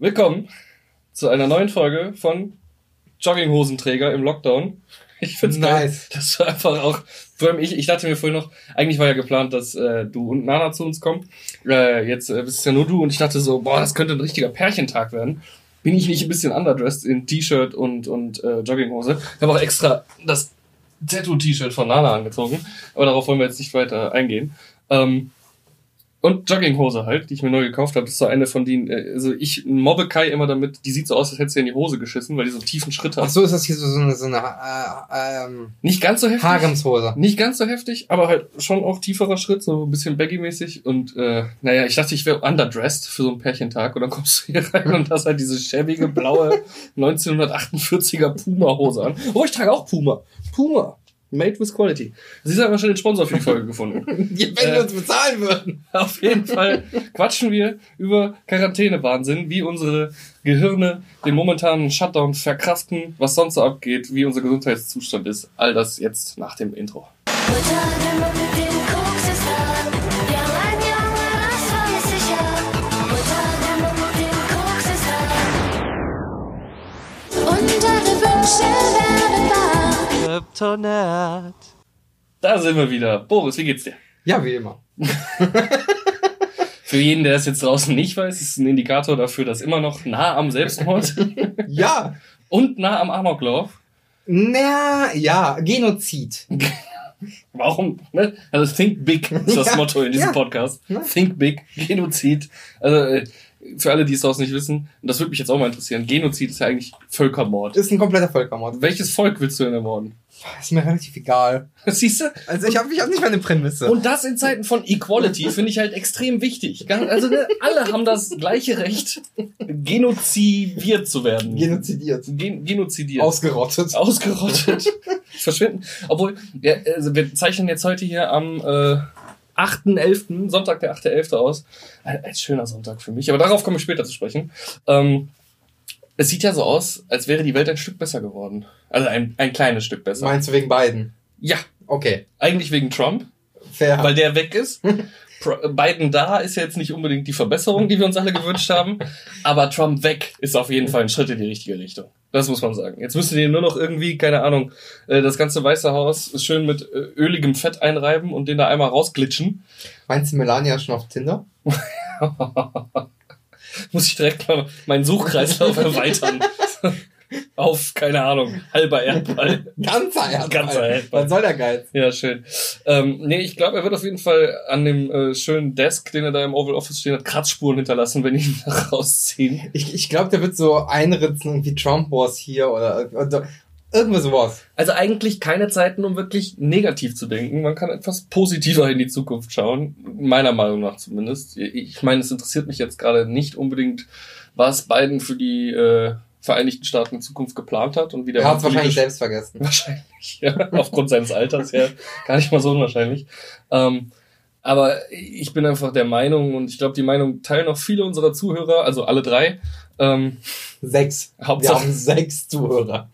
Willkommen zu einer neuen Folge von Jogginghosenträger im Lockdown. Ich find's nice. geil, dass du einfach auch, vor allem ich, ich dachte mir vorhin noch, eigentlich war ja geplant, dass äh, du und Nana zu uns kommen. Äh, jetzt äh, bist es ja nur du und ich dachte so, boah, das könnte ein richtiger Pärchentag werden. Bin ich nicht ein bisschen underdressed in T-Shirt und, und äh, Jogginghose? Ich habe auch extra das Tattoo-T-Shirt von Nana angezogen, aber darauf wollen wir jetzt nicht weiter eingehen. Ähm, und Jogginghose halt, die ich mir neu gekauft habe. Das ist so eine von denen, äh, also ich mobbe Kai immer damit, die sieht so aus, als hätte sie in die Hose geschissen, weil die so einen tiefen Schritt hat. Ach so, ist das hier so, so eine, so eine äh, ähm, Nicht ganz so heftig. Haremshose. Nicht ganz so heftig, aber halt schon auch tieferer Schritt, so ein bisschen baggy-mäßig. Und äh, naja, ich dachte, ich wäre underdressed für so einen Pärchentag. Und dann kommst du hier rein und hast halt diese schäbige, blaue 1948er Puma-Hose an. Oh, ich trage auch Puma. Puma. Made with Quality. Sie haben schon den Sponsor für die Folge gefunden. Wenn äh, wir uns bezahlen würden. Auf jeden Fall quatschen wir über Quarantänewahnsinn, wie unsere Gehirne den momentanen Shutdown verkraften, was sonst so abgeht, wie unser Gesundheitszustand ist. All das jetzt nach dem Intro. Kryptonat. Da sind wir wieder. Boris, wie geht's dir? Ja, wie immer. Für jeden, der das jetzt draußen nicht weiß, ist ein Indikator dafür, dass immer noch nah am Selbstmord. ja. Und nah am Amoklauf. Na, ja, Genozid. Warum? Ne? Also Think Big ist das ja, Motto in diesem ja. Podcast. Think Big, Genozid. Also äh, für alle, die es draußen nicht wissen, und das würde mich jetzt auch mal interessieren, Genozid ist ja eigentlich Völkermord. Ist ein kompletter Völkermord. Welches Volk willst du denn ermorden? Ist mir relativ egal. Siehst du? Also ich habe ich hab nicht meine Prämisse. Und das in Zeiten von Equality finde ich halt extrem wichtig. Also ne, alle haben das gleiche Recht, genozidiert zu werden. Genozidiert. Gen genozidiert. Ausgerottet. Ausgerottet. Verschwinden. Obwohl, ja, also wir zeichnen jetzt heute hier am äh, 8.11., Sonntag der 8.11. aus. Ein, ein, schöner Sonntag für mich, aber darauf komme ich später zu sprechen. Ähm, es sieht ja so aus, als wäre die Welt ein Stück besser geworden. Also ein, ein kleines Stück besser. Meinst du wegen Biden? Ja. Okay. Eigentlich wegen Trump. Fair. Weil der weg ist. Biden da ist ja jetzt nicht unbedingt die Verbesserung, die wir uns alle gewünscht haben. Aber Trump weg ist auf jeden Fall ein Schritt in die richtige Richtung. Das muss man sagen. Jetzt müsst ihr nur noch irgendwie, keine Ahnung, äh, das ganze Weiße Haus schön mit äh, öligem Fett einreiben und den da einmal rausglitschen. Meinst du Melania schon auf Tinder? muss ich direkt mal meinen Suchkreislauf erweitern. Auf, keine Ahnung, halber Erdball. Ganzer Erdball. Ganzer Erdball. Was soll der Geiz? Ja, schön. Ähm, nee, ich glaube, er wird auf jeden Fall an dem äh, schönen Desk, den er da im Oval Office stehen hat, Kratzspuren hinterlassen, wenn ich ihn rausziehen. Ich, ich glaube, der wird so einritzen, irgendwie Trump Wars hier oder, oder irgendwas sowas. Also eigentlich keine Zeiten, um wirklich negativ zu denken. Man kann etwas positiver in die Zukunft schauen, meiner Meinung nach zumindest. Ich meine, es interessiert mich jetzt gerade nicht unbedingt, was Biden für die äh, Vereinigten Staaten in Zukunft geplant hat und wie der. Er hat es wahrscheinlich selbst vergessen. Wahrscheinlich, ja. Aufgrund seines Alters, ja. Gar nicht mal so unwahrscheinlich. Ähm, aber ich bin einfach der Meinung, und ich glaube, die Meinung teilen auch viele unserer Zuhörer, also alle drei. Ähm, sechs. Hauptsache, Wir haben sechs Zuhörer.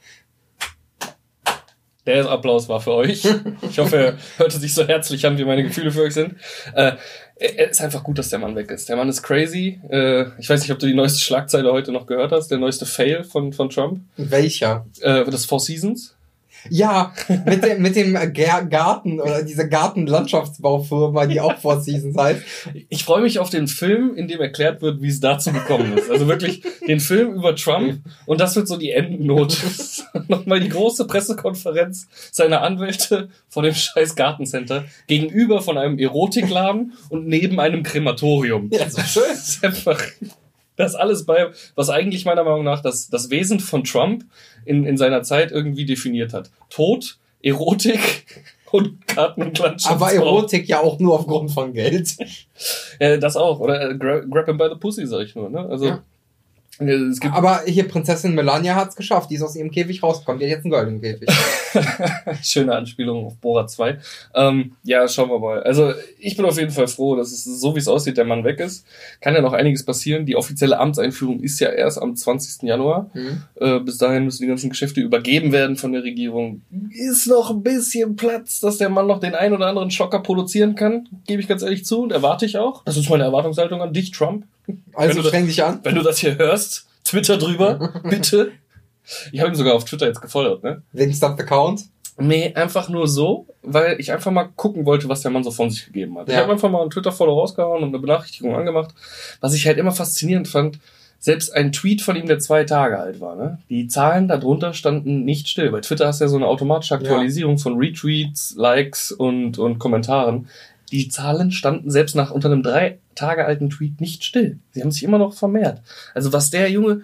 Der Applaus war für euch. Ich hoffe, er hörte sich so herzlich an, wie meine Gefühle für euch sind. Äh, es ist einfach gut, dass der Mann weg ist. Der Mann ist crazy. Äh, ich weiß nicht, ob du die neueste Schlagzeile heute noch gehört hast, der neueste Fail von, von Trump. Welcher? Äh, das Four Seasons. Ja, mit dem, mit dem Garten oder dieser Gartenlandschaftsbaufirma, die auch Four Seasons heißt. Ich freue mich auf den Film, in dem erklärt wird, wie es dazu gekommen ist. Also wirklich den Film über Trump und das wird so die Endnote. Nochmal die große Pressekonferenz seiner Anwälte vor dem scheiß Gartencenter gegenüber von einem Erotikladen und neben einem Krematorium. Ja, so schön. Das ist einfach das alles bei, was eigentlich meiner Meinung nach das, das Wesen von Trump in, in seiner Zeit irgendwie definiert hat. Tod, Erotik und Karten und Landschaft. Aber Erotik ja auch nur aufgrund von Geld. ja, das auch. Oder äh, grab, grab him by the pussy, sag ich nur. Ne? Also ja. Aber hier Prinzessin Melania hat's geschafft. Die ist aus ihrem Käfig rausgekommen. Die hat jetzt einen goldenen Käfig. Schöne Anspielung auf Bora 2. Ähm, ja, schauen wir mal. Also ich bin auf jeden Fall froh, dass es so wie es aussieht, der Mann weg ist. Kann ja noch einiges passieren. Die offizielle Amtseinführung ist ja erst am 20. Januar. Mhm. Äh, bis dahin müssen die ganzen Geschäfte übergeben werden von der Regierung. Ist noch ein bisschen Platz, dass der Mann noch den einen oder anderen Schocker produzieren kann. Gebe ich ganz ehrlich zu und erwarte ich auch. Das ist meine Erwartungshaltung an dich, Trump. Also streng dich an. Wenn du das hier hörst, Twitter drüber, bitte. Ich habe ihn sogar auf Twitter jetzt gefolgt, ne? Wegen Stop-Account? Nee, einfach nur so, weil ich einfach mal gucken wollte, was der Mann so von sich gegeben hat. Ja. Ich habe einfach mal einen Twitter-Follow rausgehauen und eine Benachrichtigung angemacht. Was ich halt immer faszinierend fand, selbst ein Tweet von ihm, der zwei Tage alt war, ne? Die Zahlen darunter standen nicht still. Bei Twitter hast du ja so eine automatische Aktualisierung ja. von Retweets, Likes und, und Kommentaren. Die Zahlen standen selbst nach unter einem drei Tage alten Tweet nicht still. Sie haben sich immer noch vermehrt. Also was der Junge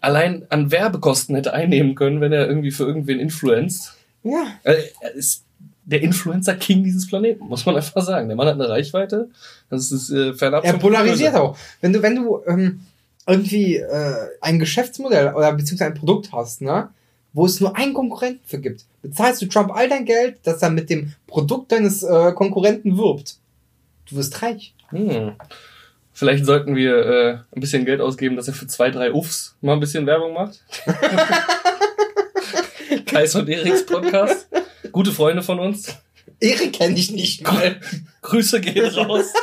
allein an Werbekosten hätte einnehmen können, wenn er irgendwie für irgendwen influenzt. Ja. Äh, er ist der Influencer-King dieses Planeten, muss man einfach sagen. Der Mann hat eine Reichweite. Das ist äh, fernab Er polarisiert auch. Wenn du, wenn du ähm, irgendwie äh, ein Geschäftsmodell oder beziehungsweise ein Produkt hast, ne, wo es nur einen Konkurrenten für gibt, bezahlst du Trump all dein Geld, dass er mit dem Produkt deines äh, Konkurrenten wirbt. Du wirst reich. Hm. Vielleicht sollten wir äh, ein bisschen Geld ausgeben, dass er für zwei, drei Uffs mal ein bisschen Werbung macht. Kais und Eriks Podcast. Gute Freunde von uns. Erik kenne ich nicht mal. Grüße gehen raus.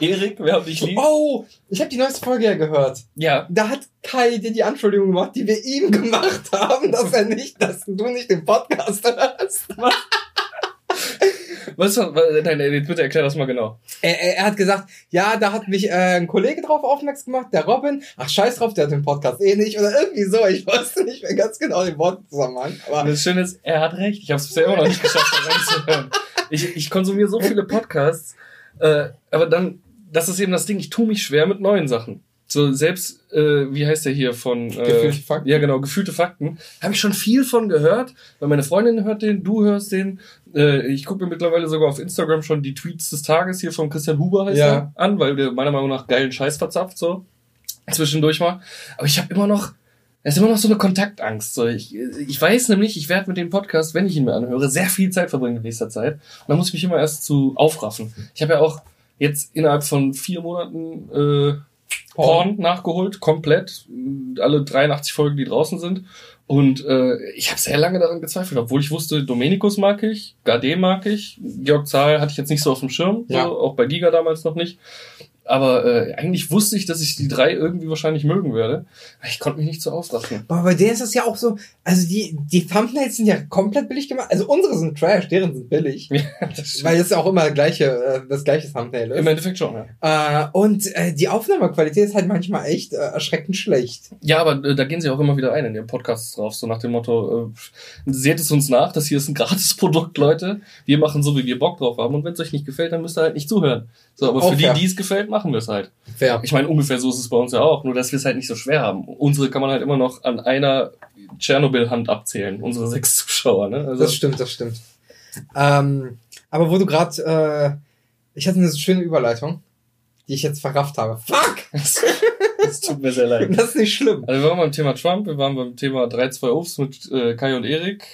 Erik, wir haben dich lieb. Oh, ich habe die neueste Folge ja gehört. Ja. Da hat Kai dir die Anschuldigung gemacht, die wir ihm gemacht haben, dass er nicht, dass du nicht den Podcast hörst. Was? Was, nein, nein, bitte erklär das mal genau. Er, er, er hat gesagt, ja, da hat mich äh, ein Kollege drauf aufmerksam gemacht, der Robin. Ach, scheiß drauf, der hat den Podcast eh nicht. Oder irgendwie so. Ich wusste nicht mehr ganz genau den Wortzusammenhang. Aber das Schöne ist, er hat recht. Ich habe es bisher immer noch nicht geschafft, da reinzuhören. Ich, ich konsumiere so viele Podcasts, äh, aber dann, das ist eben das Ding, ich tue mich schwer mit neuen Sachen. So selbst, äh, wie heißt der hier von äh, Gefühlte Fakten? Ja, genau, gefühlte Fakten. Habe ich schon viel von gehört, weil meine Freundin hört den, du hörst den. Äh, ich gucke mir mittlerweile sogar auf Instagram schon die Tweets des Tages hier von Christian Huber heißt ja. er, an, weil der meiner Meinung nach geilen Scheiß verzapft so zwischendurch mal. Aber ich habe immer noch es ist immer noch so eine Kontaktangst. So, ich, ich weiß nämlich, ich werde mit dem Podcast, wenn ich ihn mir anhöre, sehr viel Zeit verbringen in nächster Zeit. Und dann muss ich mich immer erst zu aufraffen. Ich habe ja auch jetzt innerhalb von vier Monaten äh, Porn nachgeholt, komplett. Alle 83 Folgen, die draußen sind. Und äh, ich habe sehr lange daran gezweifelt, obwohl ich wusste, Domenikus mag ich, Gade mag ich, Georg Zahl hatte ich jetzt nicht so auf dem Schirm, ja. so, auch bei Giga damals noch nicht. Aber äh, eigentlich wusste ich, dass ich die drei irgendwie wahrscheinlich mögen werde. Ich konnte mich nicht so aufraffen. Aber bei der ist das ja auch so, also die, die Thumbnails sind ja komplett billig gemacht. Also unsere sind Trash, deren sind billig. Ja, das weil das ja auch immer gleiche, äh, das gleiche Thumbnail ist. Im Endeffekt schon, ja. Äh, und äh, die Aufnahmequalität ist halt manchmal echt äh, erschreckend schlecht. Ja, aber äh, da gehen sie auch immer wieder ein in ihren Podcasts drauf, so nach dem Motto, äh, seht es uns nach, das hier ist ein gratis Produkt, Leute. Wir machen so, wie wir Bock drauf haben. Und wenn es euch nicht gefällt, dann müsst ihr halt nicht zuhören. So, aber auch für die, die es gefällt, machen wir es halt. Fair. Ich meine, ungefähr so ist es bei uns ja auch, nur dass wir es halt nicht so schwer haben. Unsere kann man halt immer noch an einer Tschernobyl-Hand abzählen, unsere sechs Zuschauer. Ne? Also das stimmt, das stimmt. Ähm, aber wo du gerade, äh, ich hatte eine schöne Überleitung, die ich jetzt verrafft habe. Fuck! Das tut mir sehr leid. Das ist nicht schlimm. Also wir waren beim Thema Trump, wir waren beim Thema 3-2 Obst mit äh, Kai und Erik.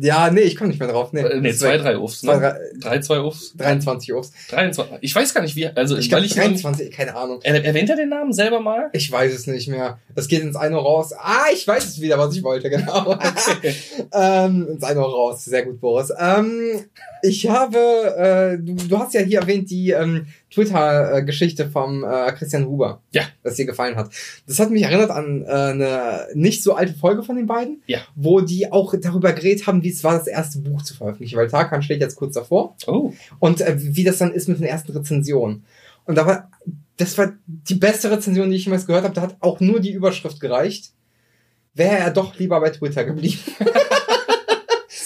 Ja, nee, ich komme nicht mehr drauf. Nee, äh, nee zwei, drei Ufs. Ne? Zwei, drei, zwei Ufs. 23 Ufs. 23. Ich weiß gar nicht, wie. Also, ich glaube 23, keine Ahnung. Er, erwähnt er den Namen selber mal? Ich weiß es nicht mehr. Das geht ins eine raus. Ah, ich weiß es wieder, was ich wollte, genau. Okay. ähm, ins eine raus. Sehr gut, Boris. Ähm, ich habe, äh, du, du hast ja hier erwähnt, die ähm, Twitter-Geschichte vom äh, Christian Huber. Ja. Das dir gefallen hat. Das hat mich erinnert an äh, eine nicht so alte Folge von den beiden. Ja. Wo die auch darüber geredet haben, wie es war, das erste Buch zu veröffentlichen. Weil Tarkan steht jetzt kurz davor. Oh. Und äh, wie das dann ist mit den ersten Rezensionen. Und da war, das war die beste Rezension, die ich jemals gehört habe. Da hat auch nur die Überschrift gereicht. Wäre er doch lieber bei Twitter geblieben.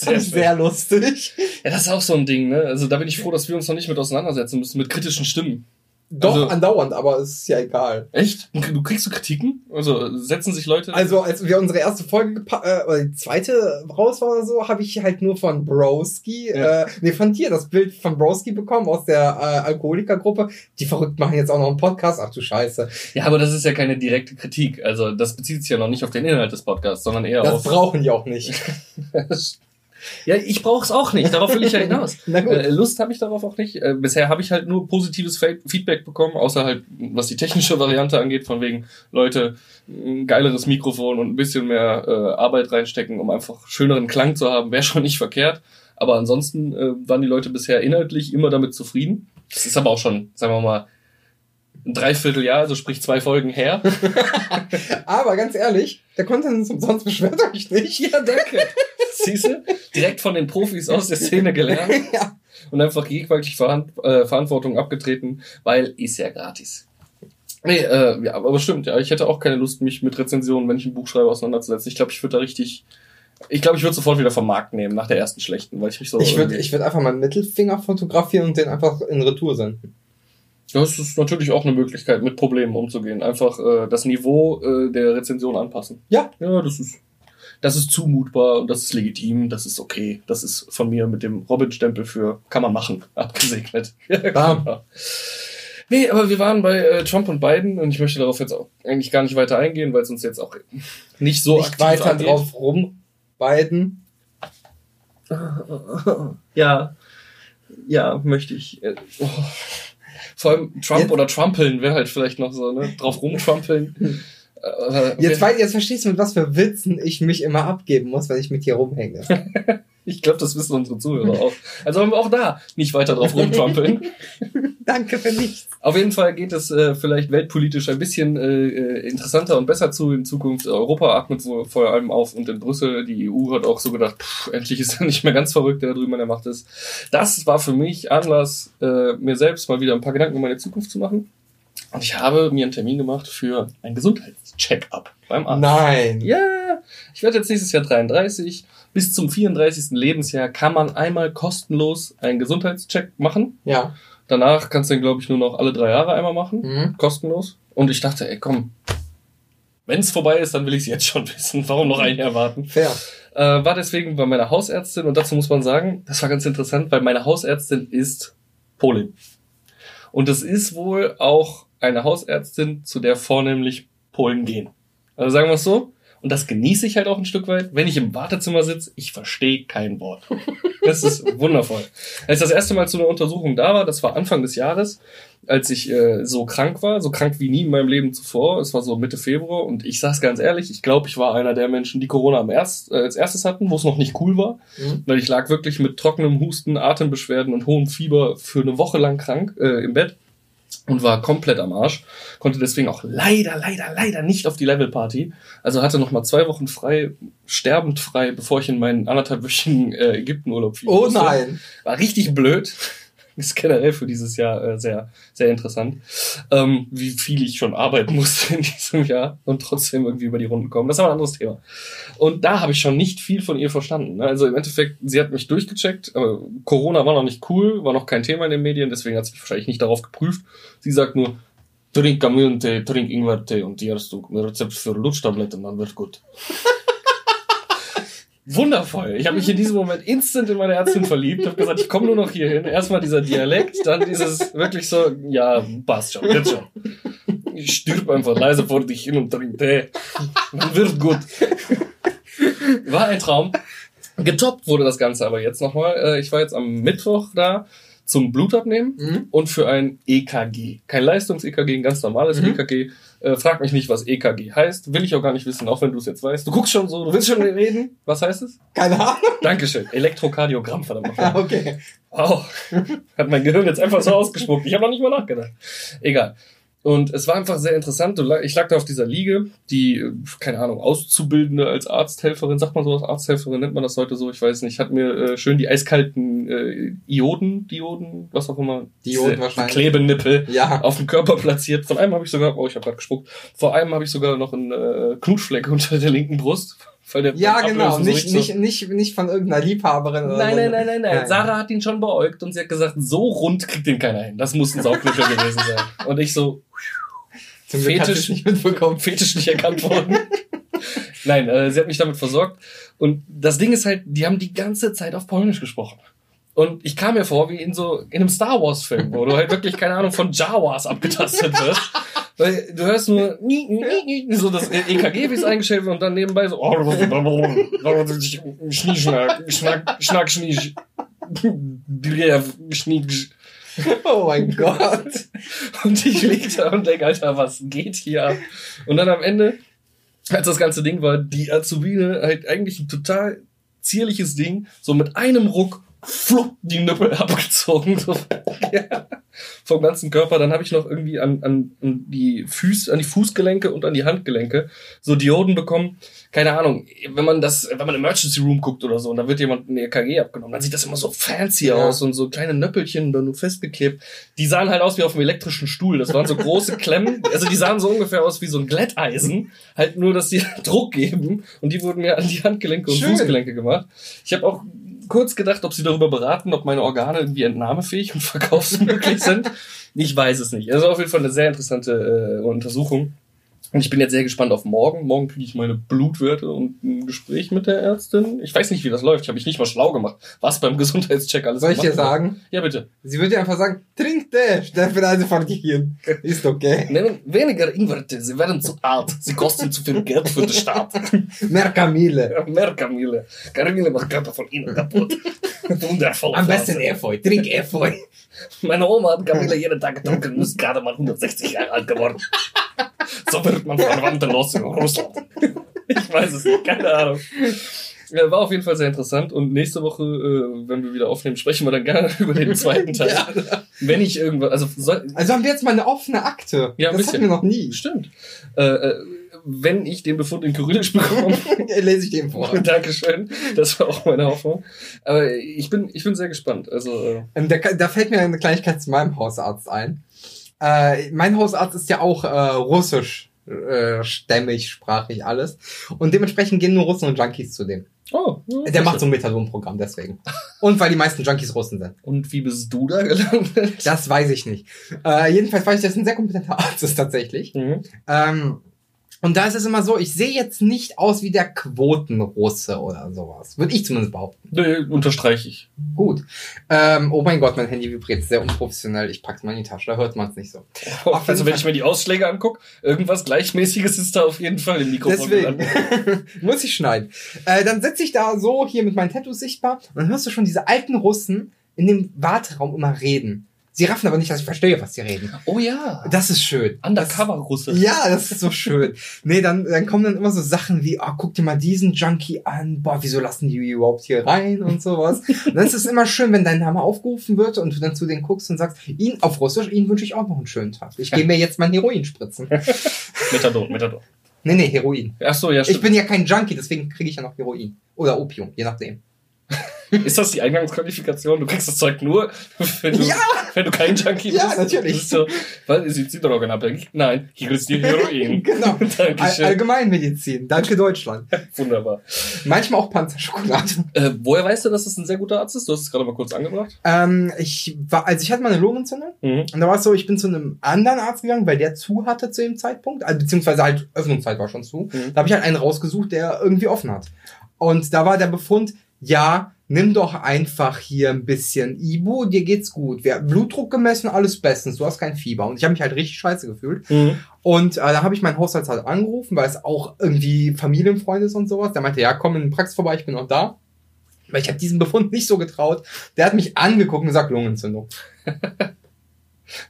sehr, sehr lustig. Ja, das ist auch so ein Ding, ne? Also da bin ich froh, dass wir uns noch nicht mit auseinandersetzen müssen, mit kritischen Stimmen. Doch, also, andauernd, aber es ist ja egal. Echt? Du kriegst du Kritiken? Also setzen sich Leute. Also, als wir unsere erste Folge äh, oder die zweite raus war oder so, habe ich halt nur von Broski, ja. äh, nee, von dir das Bild von Broski bekommen aus der äh, Alkoholikergruppe. Die verrückt machen jetzt auch noch einen Podcast. Ach du Scheiße. Ja, aber das ist ja keine direkte Kritik. Also, das bezieht sich ja noch nicht auf den Inhalt des Podcasts, sondern eher das auf. Das brauchen die auch nicht. Ja, ich brauche es auch nicht. Darauf will ich ja hinaus. äh, Lust habe ich darauf auch nicht. Äh, bisher habe ich halt nur positives Feedback bekommen, außer halt, was die technische Variante angeht, von wegen, Leute, ein geileres Mikrofon und ein bisschen mehr äh, Arbeit reinstecken, um einfach schöneren Klang zu haben, wäre schon nicht verkehrt. Aber ansonsten äh, waren die Leute bisher inhaltlich immer damit zufrieden. Das ist aber auch schon, sagen wir mal, ein Dreivierteljahr, also sprich zwei Folgen her. Aber ganz ehrlich, der Content ist umsonst, beschwert euch nicht. Ja, danke. Siehst du? Direkt von den Profis aus der Szene gelernt. ja. Und einfach jegliche äh, Verantwortung abgetreten, weil ist ja gratis. Nee, äh, ja, aber stimmt, ja. Ich hätte auch keine Lust, mich mit Rezensionen, wenn ich ein Buch schreibe, auseinanderzusetzen. Ich glaube, ich würde da richtig. Ich glaube, ich würde sofort wieder vom Markt nehmen, nach der ersten schlechten, weil ich mich so. Ich würde ich würd einfach meinen Mittelfinger fotografieren und den einfach in Retour senden. Das ist natürlich auch eine Möglichkeit, mit Problemen umzugehen. Einfach äh, das Niveau äh, der Rezension anpassen. Ja. Ja, das ist, das ist zumutbar und das ist legitim, das ist okay. Das ist von mir mit dem Robin-Stempel für kann man machen, abgesegnet. genau. Nee, aber wir waren bei äh, Trump und Biden und ich möchte darauf jetzt auch eigentlich gar nicht weiter eingehen, weil es uns jetzt auch nicht so nicht weiter angeht. drauf rum. Biden. Ja, ja, möchte ich. Äh, oh. Vor allem Trump jetzt, oder Trumpeln wäre halt vielleicht noch so, ne? Drauf rumtrumpeln. Äh, jetzt, weiß, jetzt verstehst du, mit was für Witzen ich mich immer abgeben muss, wenn ich mit dir rumhänge. Ich glaube, das wissen unsere Zuhörer auch. Also haben wir auch da nicht weiter drauf rumtrampeln. Danke für nichts. Auf jeden Fall geht es äh, vielleicht weltpolitisch ein bisschen äh, äh interessanter und besser zu in Zukunft. Europa atmet so vor allem auf und in Brüssel, die EU hat auch so gedacht, pff, endlich ist er nicht mehr ganz verrückt, der da drüben an der Macht ist. Das war für mich Anlass, äh, mir selbst mal wieder ein paar Gedanken um meine Zukunft zu machen. Und ich habe mir einen Termin gemacht für ein Gesundheitscheck-up beim Arzt. Nein. Ja, ich werde jetzt nächstes Jahr 33 bis zum 34. Lebensjahr kann man einmal kostenlos einen Gesundheitscheck machen. Ja. Danach kannst du den, glaube ich, nur noch alle drei Jahre einmal machen. Mhm. Kostenlos. Und ich dachte, ey, komm, wenn es vorbei ist, dann will ich es jetzt schon wissen. Warum noch ein Jahr warten? Fair. Äh, war deswegen bei meiner Hausärztin und dazu muss man sagen, das war ganz interessant, weil meine Hausärztin ist Polin. Und es ist wohl auch eine Hausärztin, zu der vornehmlich Polen gehen. Also sagen wir es so, und das genieße ich halt auch ein Stück weit. Wenn ich im Wartezimmer sitze, ich verstehe kein Wort. Das ist wundervoll. Als ich das erste Mal zu einer Untersuchung da war, das war Anfang des Jahres, als ich äh, so krank war, so krank wie nie in meinem Leben zuvor. Es war so Mitte Februar und ich sag's ganz ehrlich, ich glaube, ich war einer der Menschen, die Corona am erst, äh, als erstes hatten, wo es noch nicht cool war. Mhm. Weil ich lag wirklich mit trockenem Husten, Atembeschwerden und hohem Fieber für eine Woche lang krank äh, im Bett und war komplett am Arsch. Konnte deswegen auch leider, leider, leider nicht auf die Level-Party. Also hatte noch mal zwei Wochen frei, sterbend frei, bevor ich in meinen anderthalbwöchigen äh, Ägyptenurlaub fiel. Oh nein! War richtig blöd ist generell für dieses Jahr äh, sehr, sehr interessant, ähm, wie viel ich schon arbeiten musste in diesem Jahr und trotzdem irgendwie über die Runden kommen. Das ist aber ein anderes Thema. Und da habe ich schon nicht viel von ihr verstanden. Ne? Also im Endeffekt, sie hat mich durchgecheckt, aber Corona war noch nicht cool, war noch kein Thema in den Medien, deswegen hat sie mich wahrscheinlich nicht darauf geprüft. Sie sagt nur, trink Kamillentee, trink Ingwertee und hier hast du ein Rezept für Lutschtabletten, dann wird gut. Wundervoll. Ich habe mich in diesem Moment instant in meine Ärztin verliebt, habe gesagt, ich komme nur noch hier hin. Erstmal dieser Dialekt, dann dieses wirklich so, ja, passt schon, jetzt schon. Ich stirb einfach leise vor dich hin und trink Tee. Wird gut. War ein Traum. Getoppt wurde das Ganze aber jetzt nochmal. Äh, ich war jetzt am Mittwoch da zum Blutabnehmen mhm. und für ein EKG. Kein Leistungs-EKG, ein ganz normales mhm. EKG. Äh, frag mich nicht, was EKG heißt. Will ich auch gar nicht wissen, auch wenn du es jetzt weißt. Du guckst schon so, du willst schon reden. Was heißt es? Keine Ahnung. Dankeschön. Elektrokardiogramm, verdammt nochmal. okay. Wow. Hat mein Gehirn jetzt einfach so ausgespuckt. Ich habe noch nicht mal nachgedacht. Egal. Und es war einfach sehr interessant. Ich lag da auf dieser Liege, die, keine Ahnung, Auszubildende als Arzthelferin, sagt man sowas, Arzthelferin nennt man das heute so, ich weiß nicht, hat mir äh, schön die eiskalten äh, Ioden, Dioden, was auch immer, Dioden wahrscheinlich. Klebenippel ja. auf dem Körper platziert. Von einem habe ich sogar, oh, ich habe gerade gespuckt, vor einem habe ich sogar noch einen äh, Knutschfleck unter der linken Brust. Weil der ja, genau, nicht, so nicht, nicht, nicht von irgendeiner Liebhaberin oder Nein, nein, nein, nein, nein. Sarah hat ihn schon beäugt und sie hat gesagt, so rund kriegt den keiner hin. Das muss ein Saugmittel gewesen sein. Und ich so, zum Fetisch nicht mitbekommen. Fetisch nicht erkannt worden. Nein, äh, sie hat mich damit versorgt. Und das Ding ist halt, die haben die ganze Zeit auf Polnisch gesprochen. Und ich kam mir vor wie in so in einem Star Wars Film, wo du halt wirklich keine Ahnung von Jawas abgetastet wirst. Weil du hörst nur so das EKG, wie es eingestellt wird und dann nebenbei so Schnieschnack, Schnack, Schnack, Schniesch, Schnick, Oh mein Gott. Und ich lieg da und denk, Alter, was geht hier ab? Und dann am Ende, als das ganze Ding war, die Azubine halt eigentlich ein total zierliches Ding, so mit einem Ruck flupp, die Nippel abgezogen. So. Ja. Vom ganzen Körper. Dann habe ich noch irgendwie an, an, an die Füße, an die Fußgelenke und an die Handgelenke so Dioden bekommen. Keine Ahnung, wenn man das, wenn man Emergency Room guckt oder so und da wird jemand ein EKG abgenommen, dann sieht das immer so fancy ja. aus und so kleine Nöppelchen da nur festgeklebt. Die sahen halt aus wie auf einem elektrischen Stuhl. Das waren so große Klemmen. Also die sahen so ungefähr aus wie so ein Glätteisen. Halt nur, dass die Druck geben und die wurden mir an die Handgelenke und Schön. Fußgelenke gemacht. Ich habe auch kurz gedacht, ob sie darüber beraten, ob meine Organe irgendwie entnahmefähig und verkaufsmöglich sind. Ich weiß es nicht. Also auf jeden Fall eine sehr interessante äh, Untersuchung. Und ich bin jetzt sehr gespannt auf morgen. Morgen kriege ich meine Blutwerte und ein Gespräch mit der Ärztin. Ich weiß nicht, wie das läuft. Ich habe mich nicht mal schlau gemacht, was beim Gesundheitscheck alles Soll ich dir sagen? Ja, bitte. Sie würde einfach sagen, trink das, dafür also von Gehirn. Ist okay. Nehmen weniger Ingwerte, sie werden zu alt. Sie kosten zu viel Geld für den Staat. Mehr Kamille. mehr Kamille. Kamille macht Körper von innen kaputt. Wundervoll. Am besten Efeu. Trink Efeu. Meine Oma hat Kamille jeden Tag getrunken und ist gerade mal 160 Jahre alt geworden. So wird man Verwandte los in Russland. Ich weiß es nicht, keine Ahnung. Ja, war auf jeden Fall sehr interessant und nächste Woche, äh, wenn wir wieder aufnehmen, sprechen wir dann gerne über den zweiten Teil. ja. Wenn ich irgendwas, also soll, also haben wir jetzt mal eine offene Akte. Ja, das bisschen. hatten wir noch nie. Stimmt. Äh, äh, wenn ich den Befund in Kyrillisch bekomme, lese ich den vor. Dankeschön. Das war auch meine Hoffnung. Aber ich bin, ich bin sehr gespannt. Also äh, ähm, da, da fällt mir eine Kleinigkeit zu meinem Hausarzt ein. Äh, mein Hausarzt ist ja auch äh, russisch äh, stämmig, sprachig, alles. Und dementsprechend gehen nur Russen und Junkies zu dem. Oh, ja, der macht so ein Methadon-Programm deswegen. Und weil die meisten Junkies Russen sind. Und wie bist du da gelandet? Das weiß ich nicht. Äh, jedenfalls weiß ich, dass ein sehr kompetenter Arzt ist tatsächlich. Mhm. Ähm, und da ist es immer so, ich sehe jetzt nicht aus wie der Quotenrusse oder sowas. Würde ich zumindest behaupten. Nee, unterstreiche ich. Gut. Ähm, oh mein Gott, mein Handy vibriert sehr unprofessionell. Ich pack's mal in die Tasche, da hört man es nicht so. Oh, also wenn ich mir die Ausschläge angucke, irgendwas Gleichmäßiges ist da auf jeden Fall im Mikrofon. Deswegen muss ich schneiden. Äh, dann sitze ich da so hier mit meinen Tattoos sichtbar und dann hörst du schon diese alten Russen in dem Warteraum immer reden. Sie raffen aber nicht, dass ich verstehe, was sie reden. Oh ja. Das ist schön. Undercover-Russe. Ja, das ist so schön. nee, dann, dann kommen dann immer so Sachen wie, oh, guck dir mal diesen Junkie an. Boah, wieso lassen die überhaupt hier rein und sowas. und dann ist es immer schön, wenn dein Name aufgerufen wird und du dann zu denen guckst und sagst, ihn auf Russisch, ihnen wünsche ich auch noch einen schönen Tag. Ich gehe mir jetzt mein Heroin spritzen. Methadon, Methadon. Nee, nee, Heroin. Ach so, ja, stimmt. Ich bin ja kein Junkie, deswegen kriege ich ja noch Heroin. Oder Opium, je nachdem. Ist das die Eingangsqualifikation? Du kriegst das Zeug nur, wenn du, ja. wenn du kein Junkie bist. Ja, natürlich. So, weil sind Sie drogenabhängig? Nein, hier ist die Heroin. genau. Dankeschön. Allgemeinmedizin. Danke Deutschland. Wunderbar. Manchmal auch Panzerschokolade. Äh, woher weißt du, dass das ein sehr guter Arzt ist? Du hast es gerade mal kurz angebracht. Ähm, ich war, also ich hatte mal eine Lungenentzündung. Mhm. Und da war es so, ich bin zu einem anderen Arzt gegangen, weil der zu hatte zu dem Zeitpunkt. Also, beziehungsweise halt Öffnungszeit war schon zu. Mhm. Da habe ich halt einen rausgesucht, der irgendwie offen hat. Und da war der Befund, ja, nimm doch einfach hier ein bisschen Ibu, dir geht's gut. Wir haben Blutdruck gemessen, alles bestens, du hast kein Fieber. Und ich habe mich halt richtig scheiße gefühlt. Mhm. Und äh, da habe ich meinen Haushaltsarzt angerufen, weil es auch irgendwie Familienfreund ist und sowas. Der meinte, ja, komm in die Praxis vorbei, ich bin noch da. Weil ich habe diesen Befund nicht so getraut. Der hat mich angeguckt und gesagt, Lungenentzündung.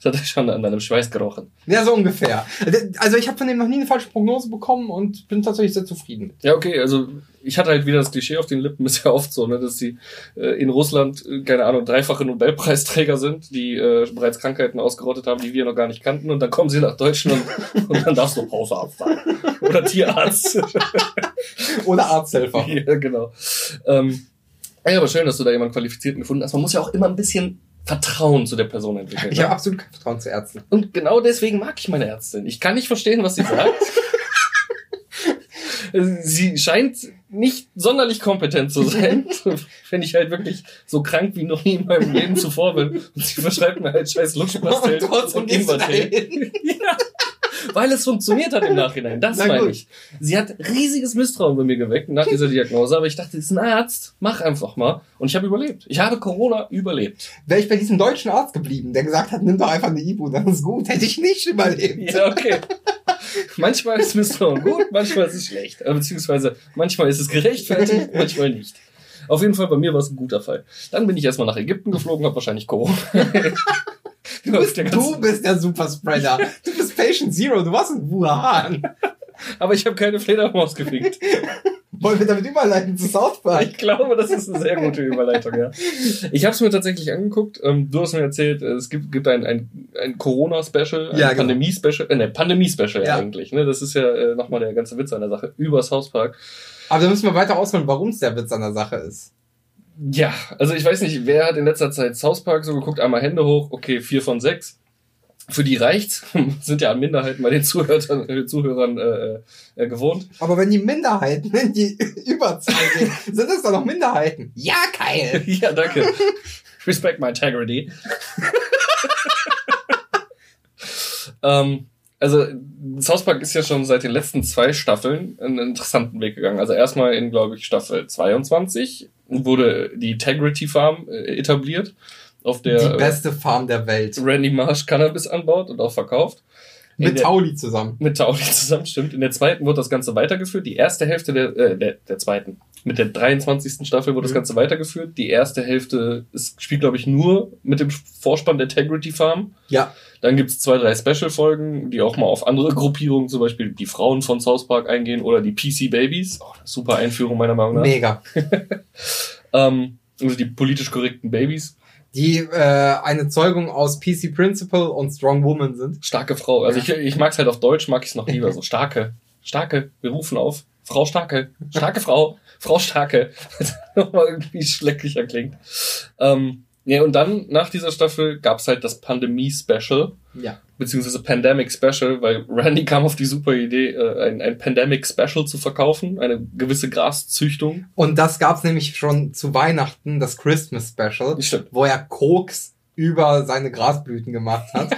Das hat er schon an deinem Schweiß gerochen. Ja, so ungefähr. Also ich habe von dem noch nie eine falsche Prognose bekommen und bin tatsächlich sehr zufrieden. Ja, okay, also ich hatte halt wieder das Klischee auf den Lippen, ist ja oft so, ne, dass sie äh, in Russland, äh, keine Ahnung, dreifache Nobelpreisträger sind, die äh, bereits Krankheiten ausgerottet haben, die wir noch gar nicht kannten. Und dann kommen sie nach Deutschland und, und dann darfst du Hausarzt sein. Oder Tierarzt. Oder Arzthelfer. Ja, genau. Ähm, ja, aber schön, dass du da jemanden Qualifizierten gefunden hast. Man muss ja auch immer ein bisschen Vertrauen zu der Person entwickeln. Ich habe absolut kein Vertrauen zu Ärzten. Und genau deswegen mag ich meine Ärztin. Ich kann nicht verstehen, was sie sagt. sie scheint nicht sonderlich kompetent zu sein. Wenn ich halt wirklich so krank wie noch nie in meinem Leben zuvor bin. Und sie verschreibt mir halt scheiß Lutschpastillen und, und Ingwertee. ja weil es funktioniert hat im Nachhinein. Das Na meine ich. Sie hat riesiges Misstrauen bei mir geweckt nach dieser Diagnose, aber ich dachte, das ist ein Arzt, mach einfach mal. Und ich habe überlebt. Ich habe Corona überlebt. Wäre ich bei diesem deutschen Arzt geblieben, der gesagt hat, nimm doch einfach eine Ibu, dann ist gut, hätte ich nicht überlebt. Ja, okay. manchmal ist Misstrauen gut, manchmal ist es schlecht. Beziehungsweise manchmal ist es gerechtfertigt, manchmal nicht. Auf jeden Fall, bei mir war es ein guter Fall. Dann bin ich erstmal nach Ägypten geflogen, habe wahrscheinlich Corona. Du bist, du bist der Superspreader. Du bist Patient Zero, du warst ein Wuhan. Aber ich habe keine Fledermaus gefickt. Wollen wir damit überleiten zu South Park? Ich glaube, das ist eine sehr gute Überleitung, ja. Ich habe es mir tatsächlich angeguckt. Ähm, du hast mir erzählt, es gibt, gibt ein, ein, ein Corona-Special, ein Ja, genau. Pandemie-Special, äh, ne, Pandemie-Special Ja. eigentlich. Ne? Das ist ja äh, nochmal der ganze Witz an der Sache über South Park. Aber da müssen wir weiter ausholen, warum es der Witz an der Sache ist. Ja, also ich weiß nicht, wer hat in letzter Zeit South Park so geguckt, einmal Hände hoch, okay, vier von sechs. Für die reicht's, sind ja Minderheiten bei den Zuhörern, äh, Zuhörern äh, äh, gewohnt. Aber wenn die Minderheiten in die Überzahl gehen, sind das doch noch Minderheiten. Ja, geil. Ja, danke. Respect my integrity. ähm, also, South Park ist ja schon seit den letzten zwei Staffeln einen interessanten Weg gegangen. Also erstmal in, glaube ich, Staffel 22 wurde die Integrity Farm äh, etabliert, auf der die beste Farm der Welt. äh, Randy Marsh Cannabis anbaut und auch verkauft. In Mit der- Tauli zusammen. mit Tauli zusammen, stimmt. In der zweiten wurde das Ganze weitergeführt. Die erste Hälfte der, äh, der, der zweiten. Mit der 23. Staffel wurde das Mhm. Ganze weitergeführt. Die erste Hälfte ist, spielt, glaube ich, nur mit dem Vorspann der Integrity Farm. Ja. Dann gibt's zwei, drei Special-Folgen, die auch mal auf andere Gruppierungen, zum Beispiel die Frauen von South Park eingehen oder die PC Babies. Eine super Einführung meiner Meinung nach. Mega. Ähm, also die politisch korrekten Babys. Die äh, eine Zeugung aus PC Principle und Strong Woman sind. Starke Frau. Also Ja. ich, ich mag's halt auf Deutsch, mag ich's noch lieber. So starke. Starke. Wir rufen auf. Frau Starke. Starke Frau. Frau Starke. Nochmal irgendwie schrecklicher klingt. Ähm, ja, und dann, nach dieser Staffel, gab's halt das Pandemie-Special, Ja. Beziehungsweise Pandemic-Special, weil Randy kam auf die super Idee, äh, ein, ein Pandemic-Special zu verkaufen, eine gewisse Graszüchtung. Und das gab's nämlich schon zu Weihnachten, das Christmas Special, Stimmt. wo er Koks über seine Grasblüten gemacht hat.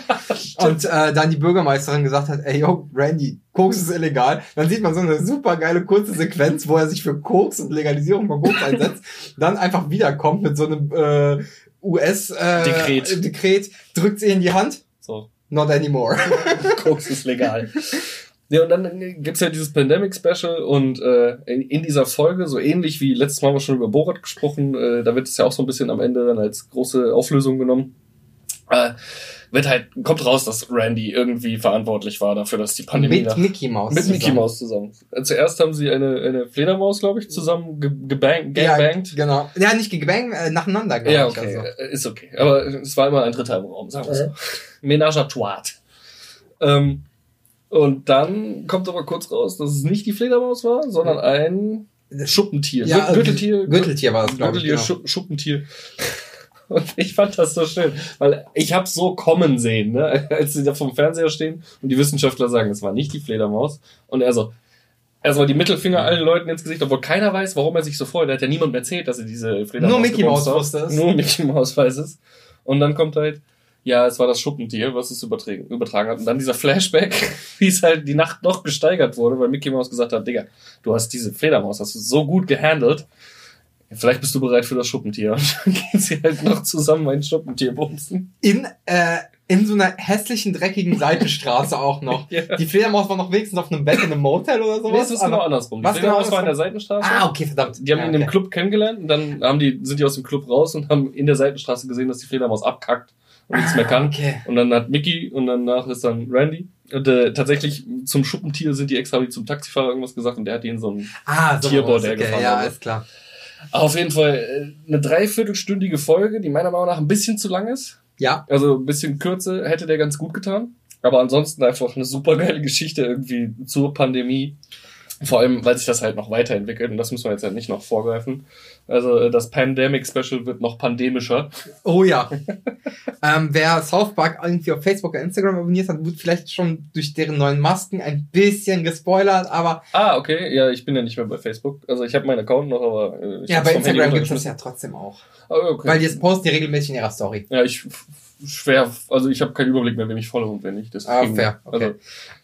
und äh, dann die Bürgermeisterin gesagt hat, ey, yo, Randy, Koks ist illegal. Dann sieht man so eine super geile kurze Sequenz, wo er sich für Koks und Legalisierung von Koks einsetzt. Dann einfach wiederkommt mit so einem äh, US-Dekret, Dekret. Dekret, drückt sie in die Hand. So, Not anymore. Koks ist legal. Ja, und dann gibt's ja dieses Pandemic Special und äh, in dieser Folge, so ähnlich wie letztes Mal haben wir schon über Borat gesprochen, äh, da wird es ja auch so ein bisschen am Ende dann als große Auflösung genommen. Äh, wird halt, kommt raus, dass Randy irgendwie verantwortlich war dafür, dass die Pandemie mit Mickey Mouse. mit Mickey zusammen. Mouse zusammen. Äh, Zuerst haben sie eine, eine Fledermaus, glaube ich, zusammen ge gebang, Ja, genau. Ja, nicht gebangt, äh, nacheinander, glaube Ja, ich. okay, Also. äh, ist okay. Aber es war immer ein Dritter im Raum, sagen wir so. Ménage à trois. Ähm, und dann kommt aber kurz raus, dass es nicht die Fledermaus war, sondern ein Schuppentier. Ja, Gür- Gürteltier. Gürteltier war das, glaube ich. Gürteltier, Genau. Schu Schuppentier. Und ich fand das so schön, weil ich habe so kommen sehen, ne? als sie da vom Fernseher stehen und die Wissenschaftler sagen, es war nicht die Fledermaus. Und er so, erstmal die Mittelfinger allen Leuten ins Gesicht, obwohl keiner weiß, warum er sich so freut. Da hat ja niemand erzählt, dass er diese Fledermaus Nur Mickey Mouse wusste es. Nur Mickey Mouse weiß es. Und dann kommt halt, ja, es war das Schuppentier, was es übertragen, übertragen hat. Und dann dieser Flashback, wie es halt die Nacht noch gesteigert wurde, weil Mickey Mouse gesagt hat, Digga, du hast diese Fledermaus, hast du so gut gehandelt. Vielleicht bist du bereit für das Schuppentier. Und dann gehen sie halt noch zusammen ein Schuppentier bumsen. In, äh, in so einer hässlichen, dreckigen Seitenstraße auch noch. Ja. Die Fledermaus war noch wenigstens auf einem Bett in einem Motel oder sowas. Nee, es ist genau andersrum. Die Was genau Fledermaus war in der? Seitenstraße. Ah, okay, verdammt. Die haben Ja, ihn im okay. Club kennengelernt und dann haben die, sind die aus dem Club raus und haben in der Seitenstraße gesehen, dass die Fledermaus abkackt und nichts mehr kann. Okay. Und dann hat Mickey und danach ist dann Randy. Und äh, tatsächlich zum Schuppentier sind die extra wie zum Taxifahrer irgendwas gesagt und der hat ihnen so ein. Ah, so Tierbordell okay, Ja, ist klar. Auf jeden Fall äh, eine dreiviertelstündige Folge, die meiner Meinung nach ein bisschen zu lang ist. Ja, Also ein bisschen Kürze hätte der ganz gut getan. Aber ansonsten einfach eine super geile Geschichte irgendwie zur Pandemie. Vor allem, weil sich das halt noch weiterentwickelt und das müssen wir jetzt halt nicht noch vorgreifen. Also äh, das Pandemic Special wird noch pandemischer. oh ja. ähm, wer South Park irgendwie auf Facebook oder Instagram abonniert hat, wird vielleicht schon durch deren neuen Masken ein bisschen gespoilert, aber Ah, okay. Ja, ich bin ja nicht mehr bei Facebook. Also ich habe meinen Account noch, aber äh, ich ja, bei Instagram gibt es das ja trotzdem auch. Ah, okay. Weil die es posten die regelmäßig in ihrer Story. ja, ich schwer, also ich habe keinen Überblick mehr, wem ich folge und wen nicht. Ah, Deswegen, fair. Okay.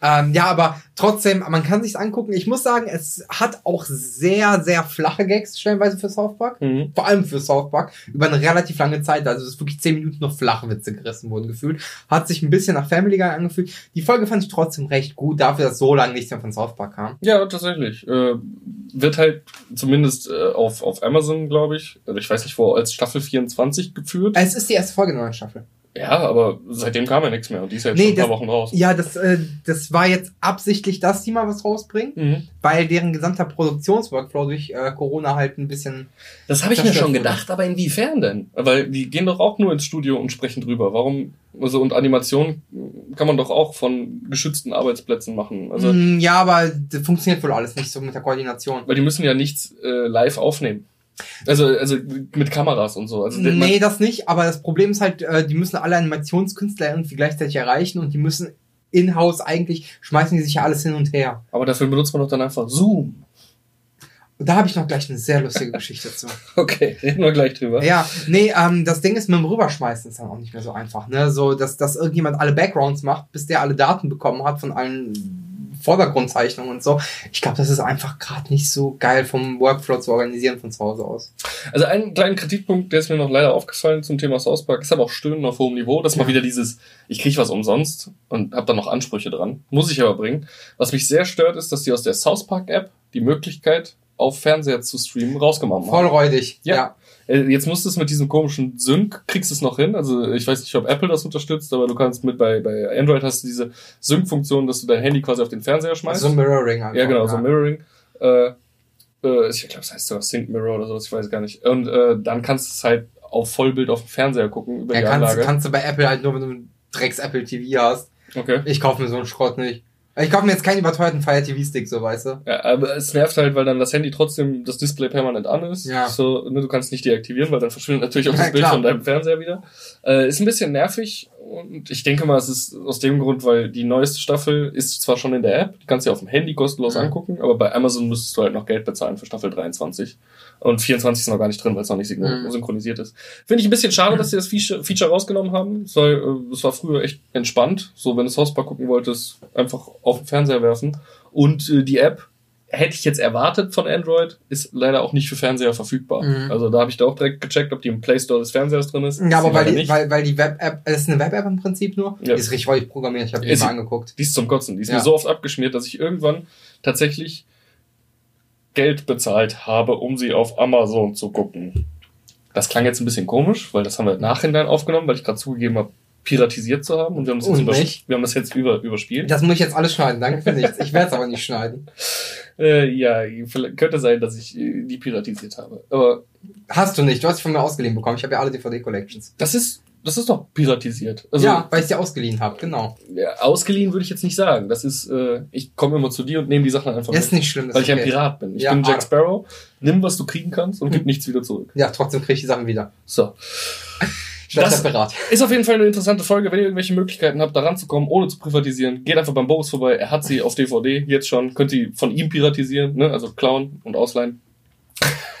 Also, Ähm, ja, aber trotzdem, man kann sich's angucken. Ich muss sagen, es hat auch sehr, sehr flache Gags stellenweise für South Park. mhm. Vor allem für South Park. Über eine relativ lange Zeit. Also, es ist wirklich zehn Minuten noch Flachwitze gerissen wurden gefühlt. Hat sich ein bisschen nach Family Guy angefühlt. Die Folge fand ich trotzdem recht gut, dafür, dass so lange nichts mehr von South Park kam. Ja, tatsächlich. Äh, wird halt zumindest äh, auf, auf Amazon, glaube ich, also ich weiß nicht wo, als Staffel 24 geführt. Es ist die erste Folge der neuen Staffel. Ja, aber seitdem kam ja nichts mehr und die ist ja jetzt nee, schon ein paar Wochen raus. Ja, das, äh, das war jetzt absichtlich, dass die mal was rausbringen, mhm. weil deren gesamter Produktionsworkflow durch äh, Corona halt ein bisschen. Das habe ich mir schon gedacht, wurde. aber inwiefern denn? Weil die gehen doch auch nur ins Studio und sprechen drüber. Warum? Also und Animation kann man doch auch von geschützten Arbeitsplätzen machen. Also, mm, ja, aber das funktioniert wohl alles nicht so mit der Koordination. Weil die müssen ja nichts äh, live aufnehmen. Also, also mit Kameras und so. Also, nee, das nicht, aber das Problem ist halt, äh, die müssen alle Animationskünstler irgendwie gleichzeitig erreichen und die müssen in-house eigentlich, schmeißen die sich ja alles hin und her. Aber dafür benutzt man doch dann einfach Zoom. Und da habe ich noch gleich eine sehr lustige Geschichte zu. Okay, reden wir gleich drüber. Ja, nee, ähm, das Ding ist, mit dem Rüberschmeißen ist dann auch nicht mehr so einfach. Ne? So, dass, dass irgendjemand alle Backgrounds macht, bis der alle Daten bekommen hat von allen Vordergrundzeichnung und so. Ich glaube, das ist einfach gerade nicht so geil vom Workflow zu organisieren von zu Hause aus. Also einen kleinen Kritikpunkt, der ist mir noch leider aufgefallen zum Thema South Park, ist aber auch Stöhnen auf hohem Niveau. Das ist ja. mal wieder dieses, ich kriege was umsonst und habe da noch Ansprüche dran. Muss ich aber bringen. Was mich sehr stört, ist, dass die aus der South Park App die Möglichkeit auf Fernseher zu streamen rausgenommen haben. Vollräudig, ja. ja. Äh, jetzt musst du es mit diesem komischen Sync, kriegst du es noch hin. Also ich weiß nicht, ob Apple das unterstützt, aber du kannst mit bei, bei Android hast du diese Sync-Funktion, dass du dein Handy quasi auf den Fernseher schmeißt. Also Mirroring einfach, Ja, genau, ja. so Mirroring. Äh, äh, ich glaube, es heißt sogar Sync Mirror oder sowas, ich weiß gar nicht. Und äh, dann kannst du es halt auf Vollbild auf dem Fernseher gucken über ja, die kannst, Anlage. kannst du bei Apple halt nur, wenn du ein Drecks Apple TV hast. Okay. Ich kaufe mir so einen Schrott nicht. Ich kaufe mir jetzt keinen überteuerten Fire TV Stick, so weißt du. Ja, aber es nervt halt, weil dann das Handy trotzdem das Display permanent an ist. Ja. So, ne, du kannst nicht deaktivieren, weil dann verschwindet natürlich auch das ja, Bild von deinem Fernseher wieder. Äh, ist ein bisschen nervig und ich denke mal, es ist aus dem Grund, weil die neueste Staffel ist zwar schon in der App, die kannst du ja auf dem Handy kostenlos ja. angucken, aber bei Amazon müsstest du halt noch Geld bezahlen für Staffel 23. Und 24 ist noch gar nicht drin, weil es noch nicht mhm. synchronisiert ist. Finde ich ein bisschen schade, dass sie das Feature, rausgenommen haben. Es war, äh, es war früher echt entspannt. So, wenn du Hauspark gucken wolltest, einfach auf den Fernseher werfen. Und äh, die App hätte ich jetzt erwartet von Android, ist leider auch nicht für Fernseher verfügbar. Mhm. Also da habe ich da auch direkt gecheckt, ob die im Play Store des Fernsehers drin ist. Ja, aber weil die, weil, weil die Web-App, das ist eine Web-App im Prinzip nur, ja. die ist richtig häufig programmiert, ich habe die mal angeguckt. Die ist zum Kotzen, die ist ja. mir so oft abgeschmiert, dass ich irgendwann tatsächlich Geld bezahlt habe, um sie auf Amazon zu gucken. Das klang jetzt ein bisschen komisch, weil das haben wir nachhinein aufgenommen, weil ich gerade zugegeben habe, piratisiert zu haben und wir haben das jetzt, über, wir haben das jetzt über, überspielt. Das muss ich jetzt alles schneiden, danke für nichts. Ich werde es aber nicht schneiden. Äh, ja, könnte sein, dass ich äh, die piratisiert habe. Aber Hast du nicht, du hast sie von mir ausgeliehen bekommen. Ich habe ja alle DVD-Collections. Das ist das ist doch piratisiert. Also, ja, weil ich sie ausgeliehen habe, genau. Ja, ausgeliehen würde ich jetzt nicht sagen. Das ist, äh, ich komme immer zu dir und nehme die Sachen einfach Das ist nicht schlimm. Das weil ich okay. ein Pirat bin. Ich ja, bin Jack ah. Sparrow. Nimm, was du kriegen kannst und gib nichts wieder zurück. Ja, trotzdem kriege ich die Sachen wieder. So. das Pirat. ist auf jeden Fall eine interessante Folge. Wenn ihr irgendwelche Möglichkeiten habt, da ranzukommen, ohne zu privatisieren, geht einfach beim Boris vorbei. Er hat sie auf DVD jetzt schon. Könnt ihr von ihm piratisieren, ne? also klauen und ausleihen.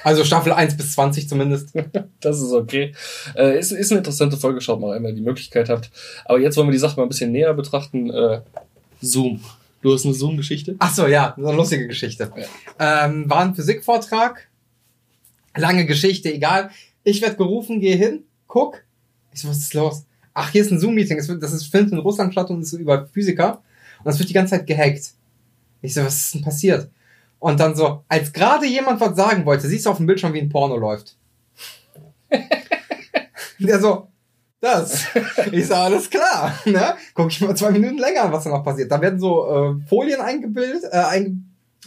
Also Staffel 1 bis 20 zumindest. das ist okay. Äh, ist, ist eine interessante Folge, schaut mal, wenn ihr die Möglichkeit habt. Aber jetzt wollen wir die Sache mal ein bisschen näher betrachten. Äh, Zoom. Du hast eine Zoom-Geschichte? Ach so, ja, eine lustige Geschichte. Ja. Ähm, war ein Physikvortrag. Lange Geschichte, egal. Ich werde gerufen, gehe hin, guck. Ich so, was ist los? Ach, hier ist ein Zoom-Meeting. Das ist findet in Russland statt und ist über Physiker. Und das wird die ganze Zeit gehackt. Ich so, was ist denn passiert? Und dann so, als gerade jemand was sagen wollte, siehst du auf dem Bildschirm, wie ein Porno läuft. Der so, das. Ich sag, alles klar. Ne? Guck ich mal zwei Minuten länger an, was da noch passiert. Da werden so äh, Folien eingebildet, äh,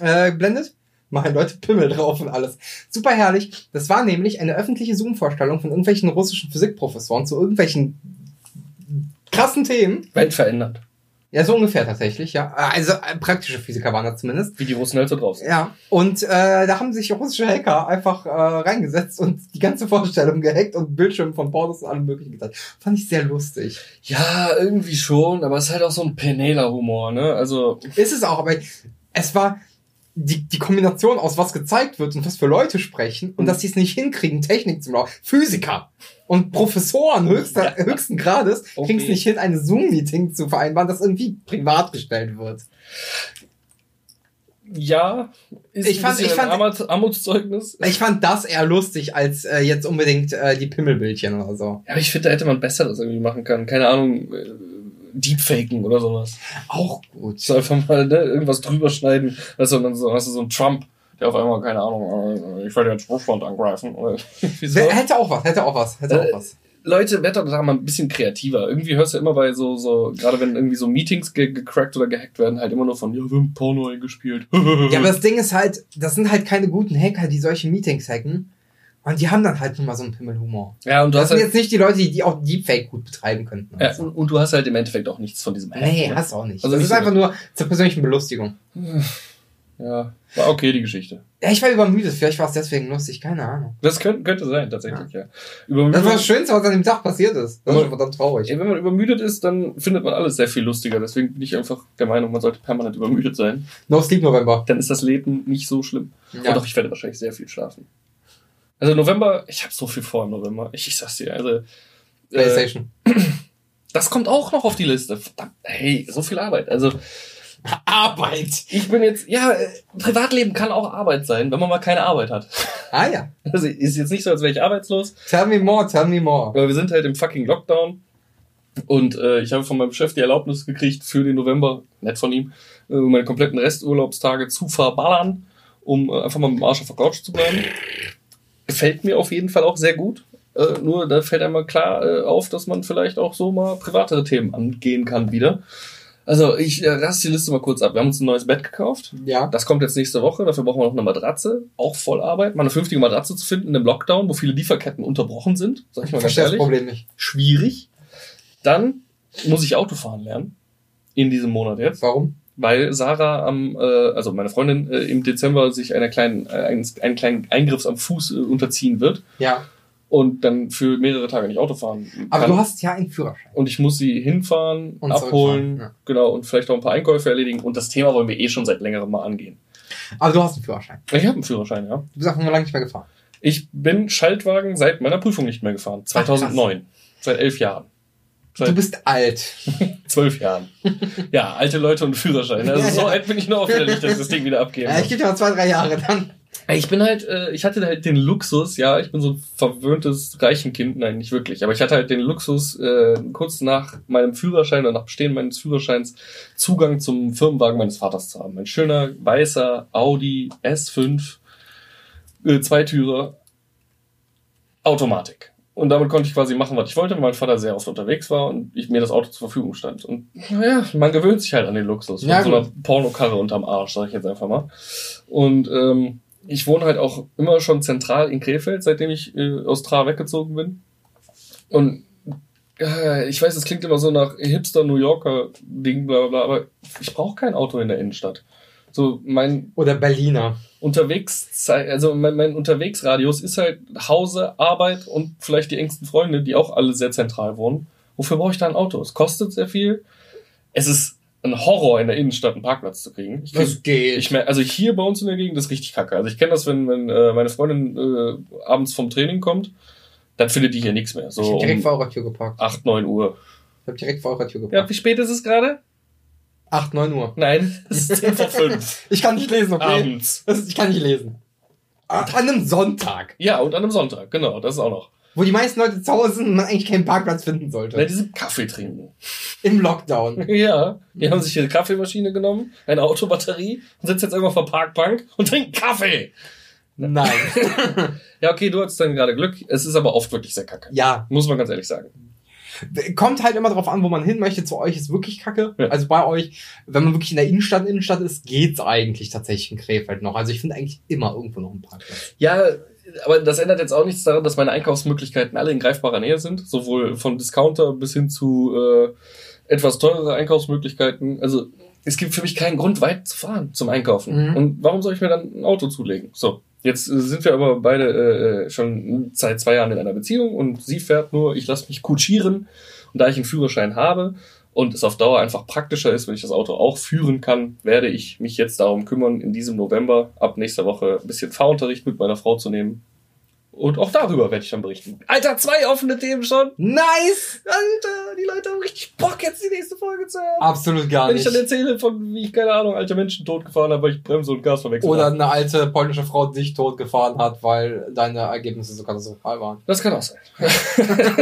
eingeblendet. Machen Leute Pimmel drauf und alles. Super herrlich. Das war nämlich eine öffentliche Zoom-Vorstellung von irgendwelchen russischen Physikprofessoren zu irgendwelchen krassen Themen. Welt verändert. Ja, so ungefähr tatsächlich, ja. Also äh, praktische Physiker waren das zumindest. Wie die Russen halt so draußen. Ja. Und äh, da haben sich russische Hacker einfach äh, reingesetzt und die ganze Vorstellung gehackt und Bildschirme von Pornos und allem möglichen gezeigt. Fand ich sehr lustig. Ja, irgendwie schon, aber es ist halt auch so ein Penela-Humor, ne? Also. Ist es auch, aber es war die, die Kombination aus was gezeigt wird und was für Leute sprechen und mhm. dass sie es nicht hinkriegen, Technik zu machen. Physiker und Professoren höchster, ja. höchsten Grades okay. kriegen es nicht hin, eine Zoom-Meeting zu vereinbaren, das irgendwie privat gestellt wird. Ja, ist ich fand, ich fand, Armutszeugnis. Ich fand das eher lustig als äh, jetzt unbedingt äh, die Pimmelbildchen oder so. Ja, aber ich finde, da hätte man besser das irgendwie machen können. Keine Ahnung, äh, Deepfaken oder sowas. Auch gut. So einfach mal ne, irgendwas drüber schneiden. Weißt du, dann so, hast du so ein Trump, der auf einmal, keine Ahnung, äh, ich werde jetzt Russland angreifen. Oder? Hätte auch was, hätte auch was, hätte auch äh, was. Leute, werdet da mal ein bisschen kreativer. Irgendwie hörst du immer bei so, so, gerade wenn irgendwie so Meetings ge gecrackt oder gehackt werden, halt immer nur von, ja, wir haben Porno eingespielt. ja, aber das Ding ist halt, das sind halt keine guten Hacker, die solche Meetings hacken. Und die haben dann halt nur mal so einen Pimmelhumor. Ja, und du das hast sind halt jetzt nicht die Leute, die, die auch Deepfake gut betreiben könnten. Ja, und, und, du hast halt im Endeffekt auch nichts von diesem Hack. Nee, ne? hast auch nicht. Also das ist einfach nur zur persönlichen Belustigung. Ja, war okay, die Geschichte. Ja, ich war übermüdet. Vielleicht war es deswegen lustig. Keine Ahnung. Das könnte, könnte sein, tatsächlich, ja. ja. Übermüdet, das war das Schönste, was an dem Tag passiert ist. Das ist verdammt traurig. Ey, wenn man übermüdet ist, dann findet man alles sehr viel lustiger. Deswegen bin ich einfach der Meinung, man sollte permanent übermüdet sein. No Sleep November. Dann ist das Leben nicht so schlimm. Ja. Und doch, ich werde wahrscheinlich sehr viel schlafen. Also November, ich habe so viel vor im November. Ich, ich sag's dir, also. Äh, PlayStation. Äh, das kommt auch noch auf die Liste. Verdammt, hey, so viel Arbeit. Also. Arbeit. Ich bin jetzt, ja, äh, Privatleben kann auch Arbeit sein, wenn man mal keine Arbeit hat. Ah ja. Also ist jetzt nicht so, als wäre ich arbeitslos. Tell me more, tell me more. Aber wir sind halt im fucking Lockdown. Und äh, ich habe von meinem Chef die Erlaubnis gekriegt, für den November, nett von ihm, äh, meine kompletten Resturlaubstage zu verballern, um äh, einfach mal mit dem Arsch auf der Couch zu bleiben. Gefällt mir auf jeden Fall auch sehr gut. Äh, nur da fällt einmal klar äh, auf, dass man vielleicht auch so mal privatere Themen angehen kann wieder. Also ich äh, raste die Liste mal kurz ab. Wir haben uns ein neues Bett gekauft. Ja. Das kommt jetzt nächste Woche. Dafür brauchen wir noch eine Matratze. Auch voll Arbeit. Mal eine vernünftige Matratze zu finden in einem Lockdown, wo viele Lieferketten unterbrochen sind. Sag ich mal ganz ehrlich. das Problem nicht. Schwierig. Dann muss ich Autofahren lernen. In diesem Monat jetzt. Warum? Weil Sarah am, äh, also meine Freundin äh, im Dezember sich einer kleinen, äh, einen, einen kleinen Eingriffs am Fuß äh, unterziehen wird. Ja und dann für mehrere Tage nicht Auto fahren kann. Aber du hast ja einen Führerschein. Und ich muss sie hinfahren, und abholen, ja. genau, und vielleicht auch ein paar Einkäufe erledigen. Und das Thema wollen wir eh schon seit längerem mal angehen. Aber du hast einen Führerschein. Ich habe einen Führerschein, ja. Du bist auch noch lange nicht mehr gefahren. Ich bin Schaltwagen seit meiner Prüfung nicht mehr gefahren. 2009. Ach, seit elf Jahren. Seit du bist alt. Zwölf Jahren. Ja, alte Leute und Führerschein. Also so alt bin ich nur auch wieder nicht, dass ich das Ding wieder abgeben Ja, ich gebe dir noch zwei, drei Jahre dann. Ich bin halt, äh, ich hatte halt den Luxus, ja, ich bin so ein verwöhntes Reichenkind, nein, nicht wirklich, aber ich hatte halt den Luxus, äh, kurz nach meinem Führerschein oder nach Bestehen meines Führerscheins Zugang zum Firmenwagen meines Vaters zu haben. Ein schöner weißer Audi S5, äh, Zweitürer, Automatik. Und damit konnte ich quasi machen, was ich wollte, weil mein Vater sehr oft unterwegs war und ich mir das Auto zur Verfügung stand. Und naja, man gewöhnt sich halt an den Luxus. Ja, von so einer Pornokarre unterm Arsch, sag ich jetzt einfach mal. Und ähm, ich wohne halt auch immer schon zentral in Krefeld, seitdem ich äh, aus Tra weggezogen bin. Und äh, ich weiß, es klingt immer so nach Hipster New Yorker Ding, bla bla, aber ich brauche kein Auto in der Innenstadt. So mein oder Berliner unterwegs, also mein, mein Unterwegsradius ist halt Hause, Arbeit und vielleicht die engsten Freunde, die auch alle sehr zentral wohnen. Wofür brauche ich da ein Auto? Es kostet sehr viel. Es ist ein Horror in der Innenstadt einen Parkplatz zu kriegen. Ich das geht. Ich mein, also hier bei uns in der Gegend ist richtig kacke. Also ich kenne das, wenn, wenn äh, meine Freundin äh, abends vom Training kommt, dann findet die hier nichts mehr. So ich hab direkt um vor eurer Tür geparkt. 8, 9 Uhr. Ich hab direkt vor eurer Tür geparkt. Ja, wie spät ist es gerade? 8, 9 Uhr. Nein, es ist 10 vor 5. ich kann nicht lesen, okay? Abends. Ich kann nicht lesen. An einem Sonntag. Ja, und an einem Sonntag, genau, das ist auch noch wo die meisten Leute zu Hause sind und man eigentlich keinen Parkplatz finden sollte. Weil die sind Kaffee trinken. Im Lockdown. ja. Die haben sich ihre Kaffeemaschine genommen, eine Autobatterie und sitzen jetzt irgendwo auf der Parkbank und trinken Kaffee. Nein. ja, okay, du hattest dann gerade Glück. Es ist aber oft wirklich sehr kacke. Ja. Muss man ganz ehrlich sagen. Kommt halt immer drauf an, wo man hin möchte. Zu euch ist wirklich kacke. Ja. Also bei euch, wenn man wirklich in der Innenstadt, Innenstadt ist, geht's eigentlich tatsächlich in Krefeld noch. Also ich finde eigentlich immer irgendwo noch einen Parkplatz. Ja, aber das ändert jetzt auch nichts daran, dass meine Einkaufsmöglichkeiten alle in greifbarer Nähe sind, sowohl von Discounter bis hin zu äh, etwas teurere Einkaufsmöglichkeiten. Also es gibt für mich keinen Grund, weit zu fahren zum Einkaufen. Mhm. Und warum soll ich mir dann ein Auto zulegen? So, jetzt sind wir aber beide äh, schon seit zwei Jahren in einer Beziehung und sie fährt nur, ich lasse mich kutschieren. Und da ich einen Führerschein habe und es auf Dauer einfach praktischer ist, wenn ich das Auto auch führen kann, werde ich mich jetzt darum kümmern, in diesem November ab nächster Woche ein bisschen Fahrunterricht mit meiner Frau zu nehmen und auch darüber werde ich dann berichten. Alter, zwei offene Themen schon. Nice! Alter, die Leute haben richtig Bock, jetzt die nächste Folge zu hören. Absolut gar nicht. Wenn ich dann erzähle, von wie ich, keine Ahnung, alte Menschen totgefahren habe, weil ich Bremse und Gas verwechselt Oder habe. eine alte polnische Frau dich totgefahren hat, weil deine Ergebnisse so katastrophal waren. Das kann auch sein.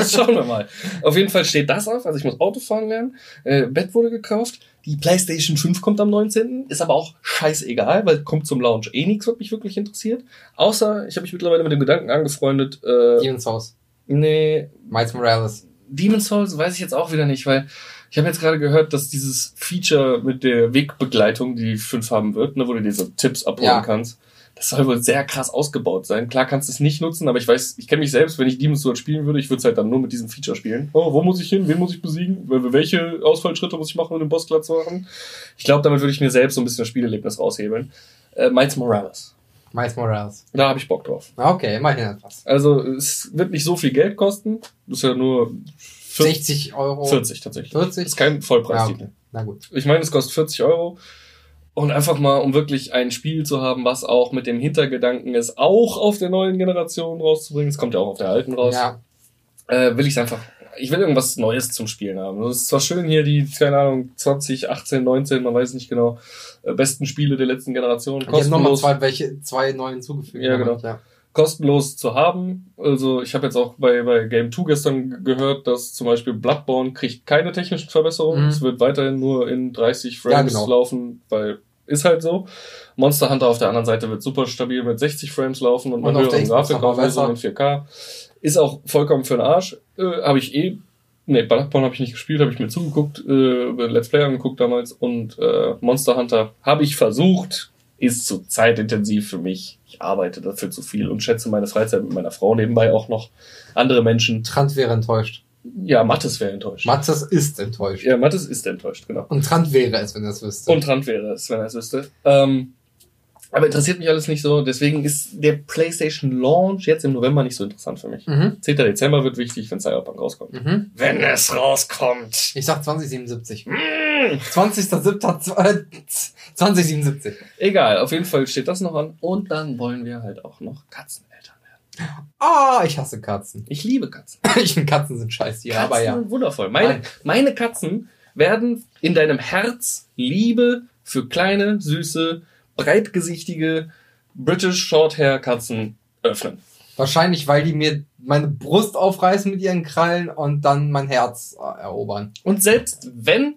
Schauen wir mal. Auf jeden Fall steht das auf. Also ich muss Autofahren lernen. Äh, Bett wurde gekauft. Die PlayStation 5 kommt am 19. Ist aber auch scheißegal, weil kommt zum Launch eh nichts, was mich wirklich interessiert. Außer, ich habe mich mittlerweile mit dem Gedanken angefreundet. Äh, Demon's Haus. Nee. Miles Morales. Demon's Souls weiß ich jetzt auch wieder nicht, weil ich habe jetzt gerade gehört, dass dieses Feature mit der Wegbegleitung, die fünf haben wird, ne, wo du dir so Tipps abholen ja. kannst, das soll wohl sehr krass ausgebaut sein. Klar kannst du es nicht nutzen, aber ich weiß, ich kenne mich selbst, wenn ich Demon's Souls spielen würde, ich würde es halt dann nur mit diesem Feature spielen. Oh, wo muss ich hin? Wen muss ich besiegen? Welche Ausfallschritte muss ich machen, um den Boss klar zu machen? Ich glaube, damit würde ich mir selbst so ein bisschen das Spielerlebnis raushebeln. Äh, Miles Morales. Miles Morales. Da habe ich Bock drauf. Okay, immerhin etwas. Also es wird nicht so viel Geld kosten. Das ist ja nur 60 Euro. 40 tatsächlich. 40? Das ist kein Vollpreistitel. Ja, okay. Na gut. Ich meine, es kostet 40 Euro. Und einfach mal, um wirklich ein Spiel zu haben, was auch mit dem Hintergedanken ist, auch auf der neuen Generation rauszubringen. Es kommt ja auch auf der alten raus. Ja. Äh, will ich einfach. Ich will irgendwas Neues zum Spielen haben. Es ist zwar schön hier die, keine Ahnung, 20, 18, 19, man weiß nicht genau, äh, besten Spiele der letzten Generation. Ich habe nochmal zwei, welche, zwei neue hinzugefügt. Ja, genau. Ja kostenlos zu haben. Also ich habe jetzt auch bei, bei Game 2 gestern gehört, dass zum Beispiel Bloodborne kriegt keine technischen Verbesserungen. Mhm. Es wird weiterhin nur in 30 Frames ja, genau. laufen, weil ist halt so. Monster Hunter auf der anderen Seite wird super stabil mit 60 Frames laufen und, und einer höheren Grafikauflösung in 4K. Ist auch vollkommen für den Arsch. Äh, habe ich eh Nee, Bloodborne habe ich nicht gespielt, habe ich mir zugeguckt, äh, Let's Play angeguckt damals und äh, Monster Hunter habe ich versucht, ist zu zeitintensiv für mich. Ich arbeite dafür zu viel und schätze meine Freizeit mit meiner Frau nebenbei auch noch. Andere Menschen. Trant wäre enttäuscht. Ja, Mattes wäre enttäuscht. Mattes ist enttäuscht. Ja, Mattes ist enttäuscht, genau. Und Trant wäre es, wenn er es wüsste. Und Trant wäre es, wenn er es wüsste. Ähm, aber interessiert mich alles nicht so. Deswegen ist der PlayStation Launch jetzt im November nicht so interessant für mich. Mhm. 10. Dezember wird wichtig, wenn Cyberpunk rauskommt. Mhm. Wenn es rauskommt. Ich sag 2077. Mhm. 20.07.2077. Egal, auf jeden Fall steht das noch an. Und dann wollen wir halt auch noch Katzeneltern werden. Ah, oh, ich hasse Katzen. Ich liebe Katzen. ich finde Katzen sind scheiße, Katzen aber ja. Sind wundervoll. Meine, meine Katzen werden in deinem Herz Liebe für kleine, süße, breitgesichtige British Shorthair Katzen öffnen. Wahrscheinlich, weil die mir meine Brust aufreißen mit ihren Krallen und dann mein Herz erobern. Und selbst wenn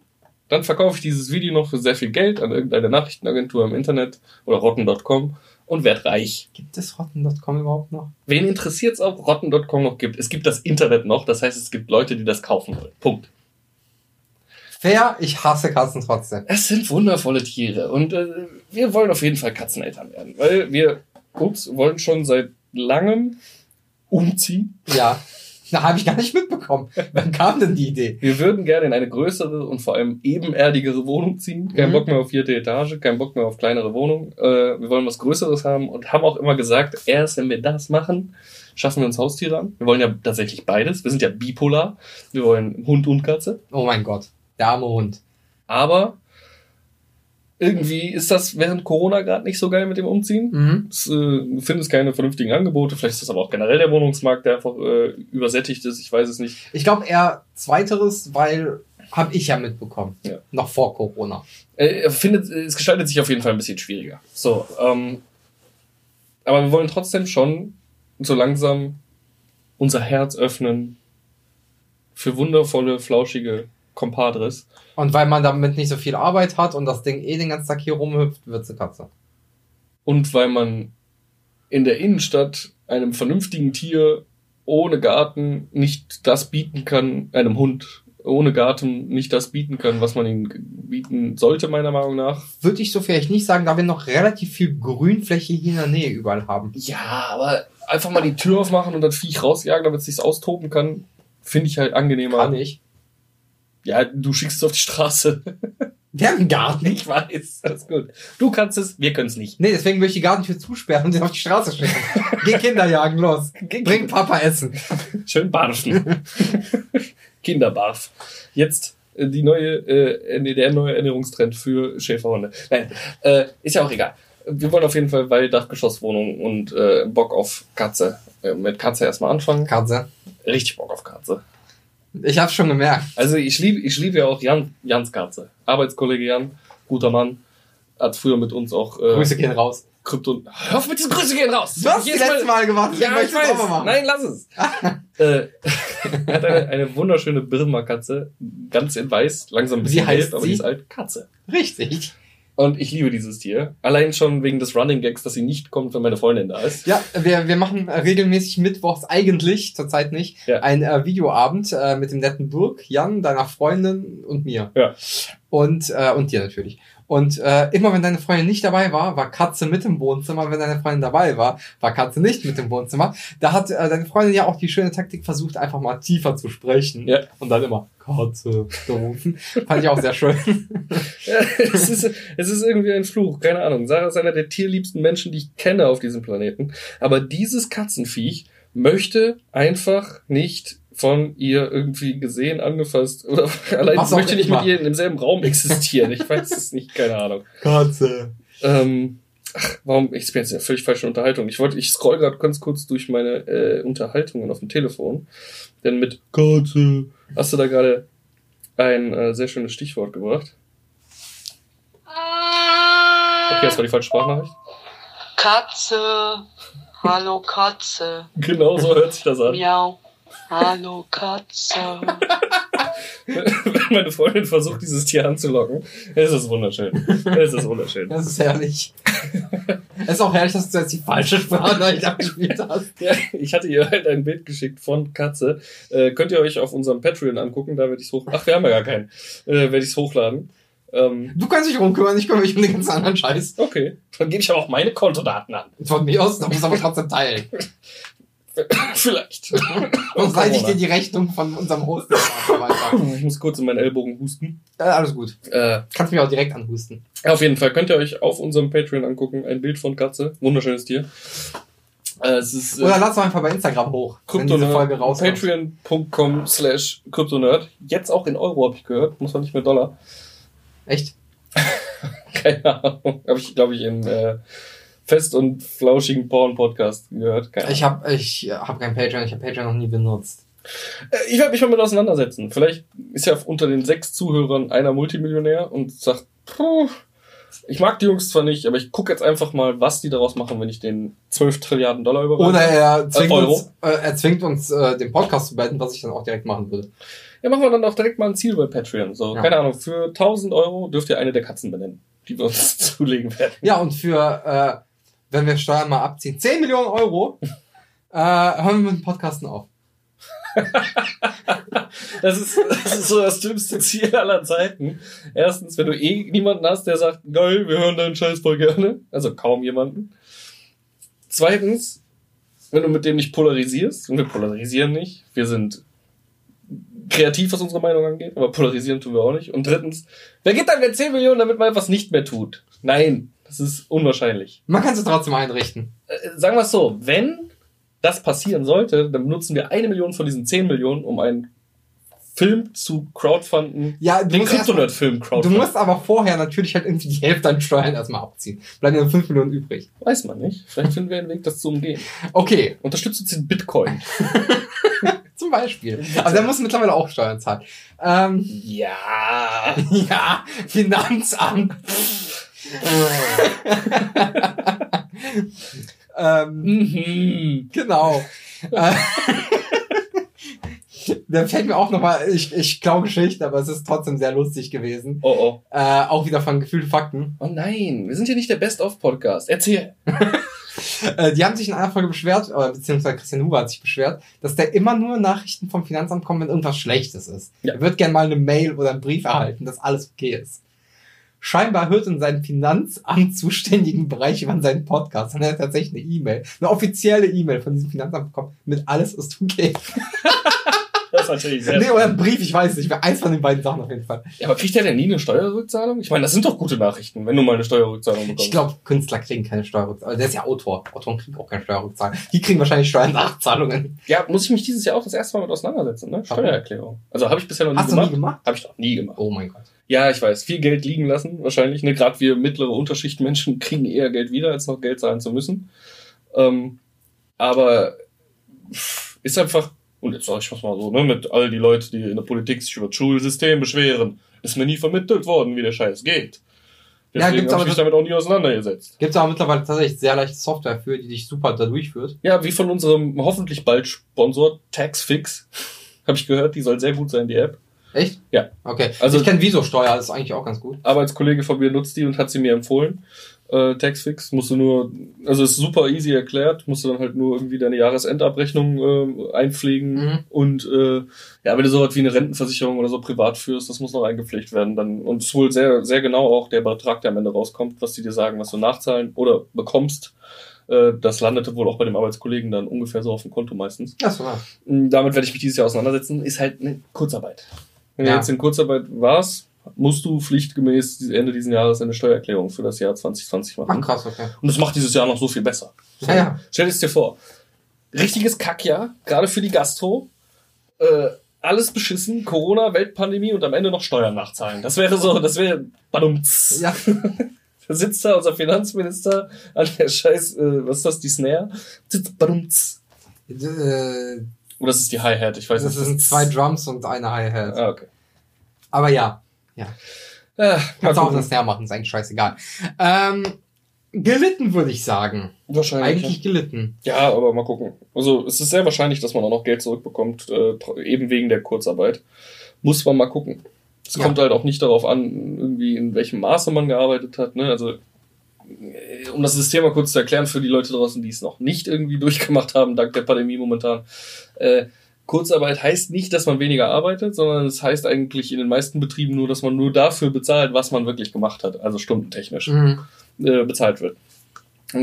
dann verkaufe ich dieses Video noch für sehr viel Geld an irgendeine Nachrichtenagentur im Internet oder rotten.com und werde reich. Gibt es rotten.com überhaupt noch? Wen interessiert es, ob rotten.com noch gibt? Es gibt das Internet noch, das heißt, es gibt Leute, die das kaufen wollen. Punkt. Fair, ich hasse Katzen trotzdem. Es sind wundervolle Tiere und äh, wir wollen auf jeden Fall Katzeneltern werden, weil wir, ups, wollen schon seit langem umziehen. Ja. Na, habe ich gar nicht mitbekommen. Wann kam denn die Idee? Wir würden gerne in eine größere und vor allem ebenerdigere Wohnung ziehen. Kein mhm. Bock mehr auf vierte Etage, kein Bock mehr auf kleinere Wohnung. Äh, wir wollen was Größeres haben und haben auch immer gesagt, erst wenn wir das machen, schaffen wir uns Haustiere an. Wir wollen ja tatsächlich beides. Wir sind ja bipolar. Wir wollen Hund und Katze. Oh mein Gott. Der arme Hund. Aber irgendwie ist das während Corona gerade nicht so geil mit dem Umziehen. Mhm. Es, äh, findest keine vernünftigen Angebote. Vielleicht ist das aber auch generell der Wohnungsmarkt, der einfach äh, übersättigt ist. Ich weiß es nicht. Ich glaube eher zweiteres, weil habe ich ja mitbekommen. Ja. Noch vor Corona. Äh, findet, es gestaltet sich auf jeden Fall ein bisschen schwieriger. So, ähm, aber wir wollen trotzdem schon so langsam unser Herz öffnen für wundervolle, flauschige Compadres. Und weil man damit nicht so viel Arbeit hat und das Ding eh den ganzen Tag hier rumhüpft, wird's eine Katze. Und weil man in der Innenstadt einem vernünftigen Tier ohne Garten nicht das bieten kann, einem Hund ohne Garten nicht das bieten kann, was man ihm bieten sollte, meiner Meinung nach. Würde ich so vielleicht nicht sagen, da wir noch relativ viel Grünfläche hier in der Nähe überall haben. Ja, aber einfach mal die Tür aufmachen und das Viech rausjagen, damit es sich austoben kann, finde ich halt angenehmer. Kann ich. Ja, du schickst es auf die Straße. Wir haben einen Garten. Ich weiß, alles gut. Du kannst es, wir können es nicht. Nee, deswegen will ich die Gartentür zusperren und sie auf die Straße schicken. Geh Kinder jagen, los. Geh Bring Papa Essen. Schön barfen. Kinderbarf. Jetzt äh, die neue, äh, der neue Ernährungstrend für Schäferhunde. Nein, äh, ist ja auch egal. Wir wollen auf jeden Fall, weil Dachgeschosswohnung und äh, Bock auf Katze. Äh, mit Katze erstmal anfangen. Katze. Richtig Bock auf Katze. Ich hab's schon gemerkt. Also ich liebe ich liebe ja auch Jan, Jans Katze. Arbeitskollege Jan, guter Mann, hat früher mit uns auch... Äh, Grüße gehen raus. Krypto... Hör auf mit diesen Grüße gehen raus! Du hast das letzte Mal, gemacht. Ja, ich weiß. Nein, lass es. äh, er hat eine, eine wunderschöne Birma-Katze, ganz in weiß, langsam ein bisschen Wie heißt gelb, aber die ist alt. Katze. Richtig. Und ich liebe dieses Tier. Allein schon wegen des Running Gags, dass sie nicht kommt, wenn meine Freundin da ist. Ja, wir, wir machen äh, regelmäßig mittwochs eigentlich, zurzeit nicht, ja. ein äh, Videoabend äh, mit dem netten Burg, Jan, deiner Freundin und mir. Ja. Und, äh, und dir natürlich. Und äh, immer wenn deine Freundin nicht dabei war, war Katze mit im Wohnzimmer. Wenn deine Freundin dabei war, war Katze nicht mit im Wohnzimmer. Da hat äh, deine Freundin ja auch die schöne Taktik versucht, einfach mal tiefer zu sprechen. Ja. Und dann immer Katze gerufen. Fand ich auch sehr schön. ja, es, ist, es ist irgendwie ein Fluch, keine Ahnung. Sarah ist einer der tierliebsten Menschen, die ich kenne auf diesem Planeten. Aber dieses Katzenviech möchte einfach nicht von ihr irgendwie gesehen, angefasst oder allein Was möchte nicht mit ihr in demselben Raum existieren. Ich weiß es nicht, keine Ahnung. Katze. Ähm, ach, warum? Ich bin jetzt in völlig falsche Unterhaltung. Ich wollte, ich scroll gerade ganz kurz durch meine äh, Unterhaltungen auf dem Telefon, denn mit Katze hast du da gerade ein äh, sehr schönes Stichwort gebracht. Okay, das war die falsche Sprachnachricht. Katze. Hallo Katze. Genau so hört sich das an. Miau. Hallo Katze. Wenn meine Freundin versucht, dieses Tier anzulocken, es ist wunderschön. Es ist wunderschön. Das ist herrlich. es ist auch herrlich, dass du jetzt die falsche Sprache abgespielt hast. Ja, ich hatte ihr halt ein Bild geschickt von Katze. Äh, könnt ihr euch auf unserem Patreon angucken, da werde ich es hoch. Ach, wir haben ja gar keinen. Äh, werde ich es hochladen. Ähm, du kannst dich rumkümmern, ich kümmere mich um den ganzen anderen Scheiß. Okay. Dann gebe ich aber auch meine Kontodaten an. Von mir aus, da muss aber trotzdem teilen. Vielleicht. Sonst leite ich dir die Rechnung von unserem Host Ich muss kurz in meinen Ellbogen husten. Äh, alles gut. Äh, Kannst mich auch direkt anhusten. Auf jeden Fall könnt ihr euch auf unserem Patreon angucken. Ein Bild von Katze. Wunderschönes Tier. Äh, es ist, äh, Oder lass doch einfach bei Instagram hoch. Patreon.com slash Kryptonerd. Jetzt auch in Euro, habe ich gehört. Muss man nicht mehr Dollar. Echt? Keine Ahnung. Habe ich, glaube ich, in... Äh, fest und flauschigen Porn-Podcast gehört. Keine ich habe ich hab kein Patreon, ich habe Patreon noch nie benutzt. Äh, ich werde mich mal mit auseinandersetzen. Vielleicht ist ja unter den sechs Zuhörern einer Multimillionär und sagt, puh, ich mag die Jungs zwar nicht, aber ich gucke jetzt einfach mal, was die daraus machen, wenn ich den 12 Trilliarden Dollar überweise. Oder er zwingt äh, uns, äh, er zwingt uns äh, den Podcast zu beenden, was ich dann auch direkt machen würde. Ja, machen wir dann auch direkt mal ein Ziel bei Patreon. So, ja. keine Ahnung, für 1000 Euro dürft ihr eine der Katzen benennen, die wir uns zulegen werden. Ja, und für äh, wenn wir Steuern mal abziehen, 10 Millionen Euro, äh, hören wir mit dem Podcasten auf. das, ist, das ist so das dümmste Ziel aller Zeiten. Erstens, wenn du eh niemanden hast, der sagt, geil, wir hören deinen Scheiß voll gerne. Also kaum jemanden. Zweitens, wenn du mit dem nicht polarisierst, und wir polarisieren nicht, wir sind kreativ, was unsere Meinung angeht, aber polarisieren tun wir auch nicht. Und drittens, wer gibt dann denn 10 Millionen, damit man etwas nicht mehr tut? Nein, das ist unwahrscheinlich. Man kann es trotzdem einrichten. Äh, sagen wir es so, wenn das passieren sollte, dann benutzen wir eine Million von diesen 10 Millionen, um einen Film zu crowdfunden. Ja, du den Kryptonerd-Film crowdfunden. Du musst aber vorher natürlich halt irgendwie die Hälfte an Steuern erstmal abziehen. Bleiben dann 5 Millionen übrig. Weiß man nicht. Vielleicht finden wir einen Weg, das zu umgehen. Okay. Unterstützt uns in Bitcoin. Zum Beispiel. Aber der muss mittlerweile auch Steuern zahlen. Ähm, ja. Ja, Finanzamt. ähm, mhm. Genau. da fällt mir auch nochmal, ich, ich glaube Geschichte, aber es ist trotzdem sehr lustig gewesen. Oh oh. Äh, auch wieder von gefühlte Fakten. Oh nein, wir sind ja nicht der Best-of-Podcast. Erzähl. Äh, die haben sich in einer Folge beschwert, oder beziehungsweise Christian Huber hat sich beschwert, dass der immer nur Nachrichten vom Finanzamt kommen, wenn irgendwas Schlechtes ist. Ja. Er wird gerne mal eine Mail oder einen Brief erhalten, dass alles okay ist. Scheinbar hört in seinem Finanzamt zuständigen Bereich über seinen Podcast. Er hat tatsächlich eine E-Mail, eine offizielle E-Mail von diesem Finanzamt bekommen, mit alles ist okay. Das ist natürlich sehr Nee, oder ein Brief, ich weiß nicht. Eins von den beiden Sachen auf jeden Fall. Ja, aber kriegt der denn nie eine Steuerrückzahlung? Ich meine, das sind doch gute Nachrichten, wenn du mal eine Steuerrückzahlung bekommst. Ich glaube, Künstler kriegen keine Steuerrückzahlung. Also der ist ja Autor. Autoren kriegen auch keine Steuerrückzahlung. Die kriegen wahrscheinlich Steuernachzahlungen. Ja, muss ich mich dieses Jahr auch das erste Mal mit auseinandersetzen, ne? Steuererklärung. Also habe ich bisher noch nie Hast gemacht. Hast du nie gemacht? Habe ich noch nie gemacht. Oh mein Gott. Ja, ich weiß. Viel Geld liegen lassen, wahrscheinlich. Ne? Gerade wir mittlere Unterschichtmenschen kriegen eher Geld wieder, als noch Geld zahlen zu müssen. Ähm, aber ist einfach und jetzt sage ich was mal so, ne, mit all die Leute, die in der Politik sich über das Schulsystem beschweren, ist mir nie vermittelt worden, wie der Scheiß geht. Deswegen ja, habe ich mich damit auch nie auseinandergesetzt. Gibt es aber mittlerweile tatsächlich sehr leichte Software für, die dich super da durchführt. Ja, wie von unserem hoffentlich bald Sponsor Taxfix. habe ich gehört, die soll sehr gut sein, die App. Echt? Ja. Okay. Also- ich kenne Visosteuer, das ist eigentlich auch ganz gut. Arbeitskollege von mir nutzt die und hat sie mir empfohlen. Äh, Taxfix musst du nur, also ist super easy erklärt, musst du dann halt nur irgendwie deine Jahresendabrechnung äh, einpflegen Mhm. und äh, ja, wenn du sowas wie eine Rentenversicherung oder so privat führst, das muss noch eingepflegt werden dann und es ist wohl sehr sehr genau auch der Betrag, der am Ende rauskommt, was die dir sagen, was du nachzahlen oder bekommst. Äh, das landete wohl auch bei dem Arbeitskollegen dann ungefähr so auf dem Konto meistens. Ja, so. Mm, Damit werde ich mich dieses Jahr auseinandersetzen. Ist halt eine Kurzarbeit. Wenn du Ja. jetzt in Kurzarbeit warst, musst du pflichtgemäß Ende dieses Jahres eine Steuererklärung für das Jahr 2020 Ach machen. krass, okay. Und das macht dieses Jahr noch so viel besser. Ja, ja. Stell es dir vor. Richtiges Kackjahr, gerade für die Gastro. Äh, alles beschissen, Corona, Weltpandemie und am Ende noch Steuern nachzahlen. Das wäre so, das wäre badumts. Ja. Da sitzt da unser Finanzminister an der Scheiß, äh, was ist das, die Snare? Sitzt badumts. Äh, Oder das ist die Hi-Hat, ich weiß das nicht. sind zwei Drums und eine Hi-Hat. Ah, okay. Aber ja, Ja, mal kannst auch das Snare machen, ist eigentlich scheißegal. Ähm, gelitten, würde ich sagen. Wahrscheinlich. Eigentlich gelitten. Ja, aber mal gucken. Also es ist sehr wahrscheinlich, dass man auch noch Geld zurückbekommt, äh, eben wegen der Kurzarbeit. Muss man mal gucken. Es Ja. kommt halt auch nicht darauf an, irgendwie in welchem Maße man gearbeitet hat. Ne? Also äh, um das System mal kurz zu erklären für die Leute draußen, die es noch nicht irgendwie durchgemacht haben, dank der Pandemie momentan. Äh, Kurzarbeit heißt nicht, dass man weniger arbeitet, sondern es heißt eigentlich in den meisten Betrieben nur, dass man nur dafür bezahlt, was man wirklich gemacht hat, also stundentechnisch Mhm. äh, bezahlt wird.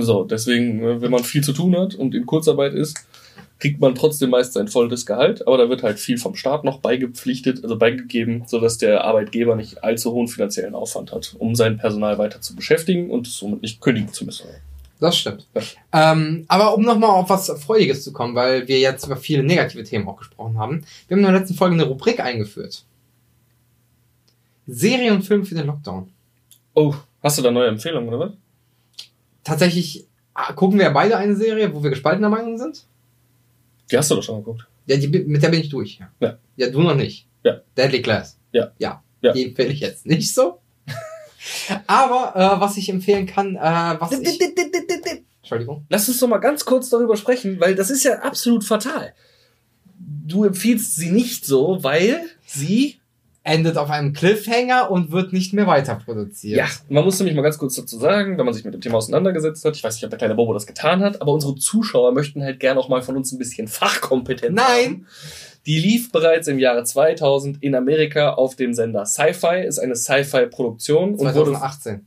So, deswegen, äh, wenn man viel zu tun hat und in Kurzarbeit ist, kriegt man trotzdem meist sein volles Gehalt, aber da wird halt viel vom Staat noch beigepflichtet, also beigegeben, sodass der Arbeitgeber nicht allzu hohen finanziellen Aufwand hat, um sein Personal weiter zu beschäftigen und somit nicht kündigen zu müssen. Das stimmt. Ja. Ähm, aber um nochmal auf was Freudiges zu kommen, weil wir jetzt über viele negative Themen auch gesprochen haben. Wir haben in der letzten Folge eine Rubrik eingeführt. Serie und Film für den Lockdown. Oh, hast du da neue Empfehlungen, oder was? Tatsächlich ah, gucken wir beide eine Serie, wo wir gespaltener Meinung sind. Die hast du doch schon geguckt. Ja, die, mit der bin ich durch. Ja. Ja. Ja, du noch nicht. Ja. Deadly Class. Ja. Ja. Ja. Die empfehle ich jetzt nicht so. Aber äh, was ich empfehlen kann, äh, was ich... Entschuldigung. Lass uns doch mal ganz kurz darüber sprechen, weil das ist ja absolut fatal. Du empfiehlst sie nicht so, weil sie Endet auf einem Cliffhanger und wird nicht mehr weiter produziert. Ja, man muss nämlich mal ganz kurz dazu sagen, wenn man sich mit dem Thema auseinandergesetzt hat, ich weiß nicht, ob der kleine Bobo das getan hat, aber unsere Zuschauer möchten halt gern auch mal von uns ein bisschen Fachkompetenz Nein. haben. Die lief bereits im Jahre 2000 in Amerika auf dem Sender Sci-Fi, ist eine Sci-Fi-Produktion und wurde, 2018.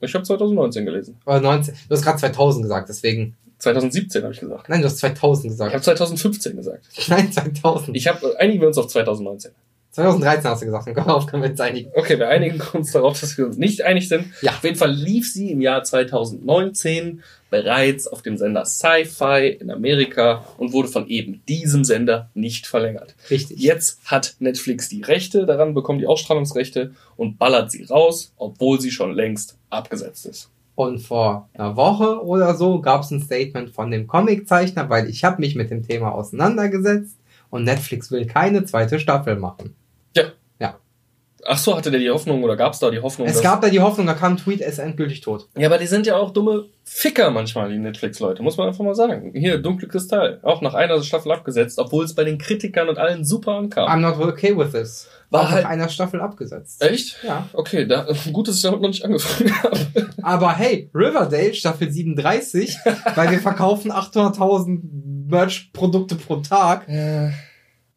ich habe 2019 gelesen. Oder 19. Du hast gerade 2000 gesagt, deswegen. 2017 habe ich gesagt. Nein, du hast 2000 Ich habe gesagt. 2015 gesagt. Nein, 2000. Ich habe, einigen wir uns auf 2019. 2013 hast du gesagt. Darauf können wir jetzt einigen. Okay, wir einigen uns darauf, dass wir uns nicht einig sind. Ja. Auf jeden Fall lief sie im Jahr 2019 bereits auf dem Sender Sci-Fi in Amerika und wurde von eben diesem Sender nicht verlängert. Richtig. Jetzt hat Netflix die Rechte daran, bekommen die Ausstrahlungsrechte und ballert sie raus, obwohl sie schon längst abgesetzt ist. Und vor einer Woche oder so gab es ein Statement von dem Comiczeichner, weil ich habe mich mit dem Thema auseinandergesetzt und Netflix will keine zweite Staffel machen. Ach so, hatte der die Hoffnung oder gab es da die Hoffnung? Es gab da die Hoffnung, da kam ein Tweet, er ist endgültig tot. ja, aber die sind ja auch dumme Ficker manchmal, die Netflix-Leute, muss man einfach mal sagen. Hier, Dunkle Kristall, auch nach einer Staffel abgesetzt, obwohl es bei den Kritikern und allen super ankam. I'm not okay with this. War Auch halt- nach einer Staffel abgesetzt. Echt? Ja. Okay, da, gut, dass ich damit noch nicht angefangen habe. Aber hey, Riverdale, Staffel 37, weil wir verkaufen 800.000 Merch-Produkte pro Tag.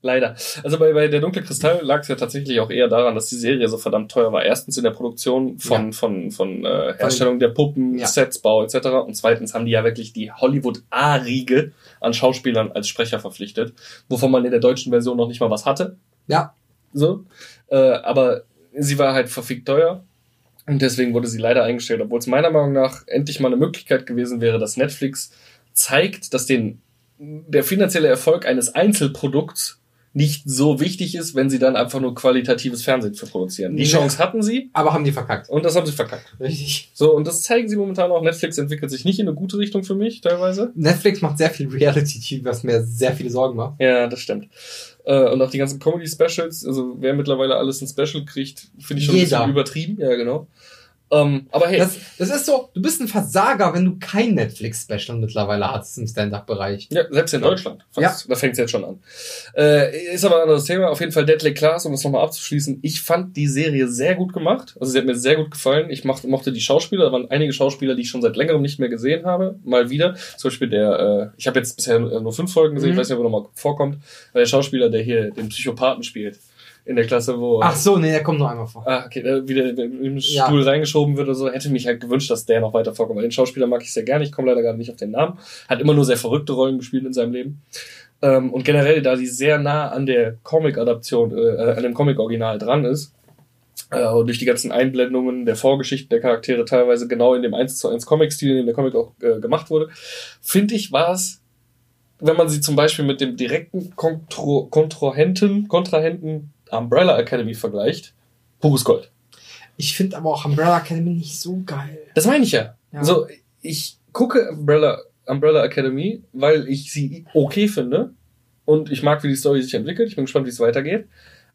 Leider. Also bei, bei der Dunkle Kristall lag es ja tatsächlich auch eher daran, dass die Serie so verdammt teuer war. Erstens in der Produktion von, Ja. von, von äh, Herstellung der Puppen, Ja. Sets, Bau etc. Und zweitens haben die ja wirklich die Hollywood-A-Riege an Schauspielern als Sprecher verpflichtet, wovon man in der deutschen Version noch nicht mal was hatte. Ja. So. Äh, aber sie war halt verfickt teuer. Und deswegen wurde sie leider eingestellt, obwohl es meiner Meinung nach endlich mal eine Möglichkeit gewesen wäre, dass Netflix zeigt, dass den, der finanzielle Erfolg eines Einzelprodukts nicht so wichtig ist, wenn sie dann einfach nur qualitatives Fernsehen für produzieren. Die. Chance hatten sie Aber haben die verkackt. und das haben sie verkackt. Richtig. So, und das zeigen sie momentan auch. Netflix entwickelt sich nicht in eine gute Richtung für mich, teilweise. Netflix macht sehr viel Reality-TV, was mir sehr viele Sorgen macht. Ja, das stimmt. Äh, und auch die ganzen Comedy-Specials, also wer mittlerweile alles ein Special kriegt, finde ich schon ein Jeder. bisschen übertrieben. Ja, genau. Ähm, aber hey. Das, das ist so, du bist ein Versager, wenn du kein Netflix-Special mittlerweile hast im Stand-Up-Bereich. Ja, selbst in Deutschland. Fast. Ja. Da fängt's jetzt schon an. Äh, ist aber ein anderes Thema. Auf jeden Fall Deadly Class, um das nochmal abzuschließen. Ich fand die Serie sehr gut gemacht. Also sie hat mir sehr gut gefallen. Ich mochte, mochte die Schauspieler. Da waren einige Schauspieler, die ich schon seit längerem nicht mehr gesehen habe. Mal wieder. Zum Beispiel der, äh, ich habe jetzt bisher nur fünf Folgen gesehen. Mhm. Ich weiß nicht, ob er nochmal vorkommt. Der Schauspieler, der hier den Psychopathen spielt in der Klasse, wo. Ach so, nee, der kommt nur einmal vor. Ah, okay, der wieder im Stuhl ja. reingeschoben wird oder so. Hätte mich halt gewünscht, dass der noch weiter vorkommt. Weil den Schauspieler mag ich sehr gerne. Ich komme leider gerade nicht auf den Namen. Hat immer nur sehr verrückte Rollen gespielt in seinem Leben. Ähm, und generell, da die sehr nah an der Comic-Adaption, äh, an dem Comic-Original dran ist, äh, und durch die ganzen Einblendungen der Vorgeschichten der Charaktere teilweise genau in dem 1 zu 1 Comic-Stil, in dem der Comic auch äh, gemacht wurde, finde ich, war es, wenn man sie zum Beispiel mit dem direkten Kontro Kontrahenten, Kontrahenten Umbrella Academy vergleicht, pures Gold. Ich finde aber auch Umbrella Academy nicht so geil. Das meine ich ja. ja. Also, ich gucke Umbrella, Umbrella Academy, weil ich sie okay finde. Und ich mag, wie die Story sich entwickelt. Ich bin gespannt, wie es weitergeht.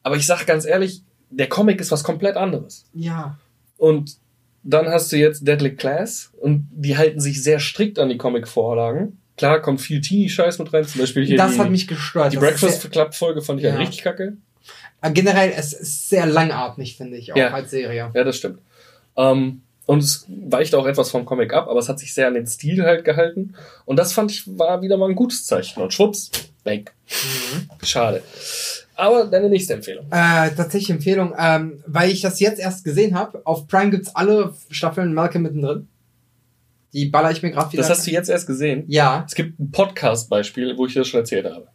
Aber ich sag ganz ehrlich, der Comic ist was komplett anderes. Ja. Und dann hast du jetzt Deadly Class und die halten sich sehr strikt an die Comic-Vorlagen. Klar, kommt viel Teenie-Scheiß mit rein, zum Beispiel hier. Das die, hat mich gestört. Die Breakfast Club-Folge fand ich ja. richtig kacke. Aber generell, es ist sehr langatmig, finde ich, auch ja. als Serie. Ja, das stimmt. Ähm, und es weicht auch etwas vom Comic ab, aber es hat sich sehr an den Stil halt gehalten. Und das fand ich war wieder mal ein gutes Zeichen. Und schwupps, weg. Mhm. Schade. Aber deine nächste Empfehlung. Äh, tatsächlich Empfehlung, ähm, weil ich das jetzt erst gesehen habe. Auf Prime gibt's alle Staffeln Malcolm mittendrin. Die baller ich mir gerade wieder. Das hast du jetzt erst gesehen? Ja. Es gibt ein Podcast-Beispiel, wo ich das schon erzählt habe.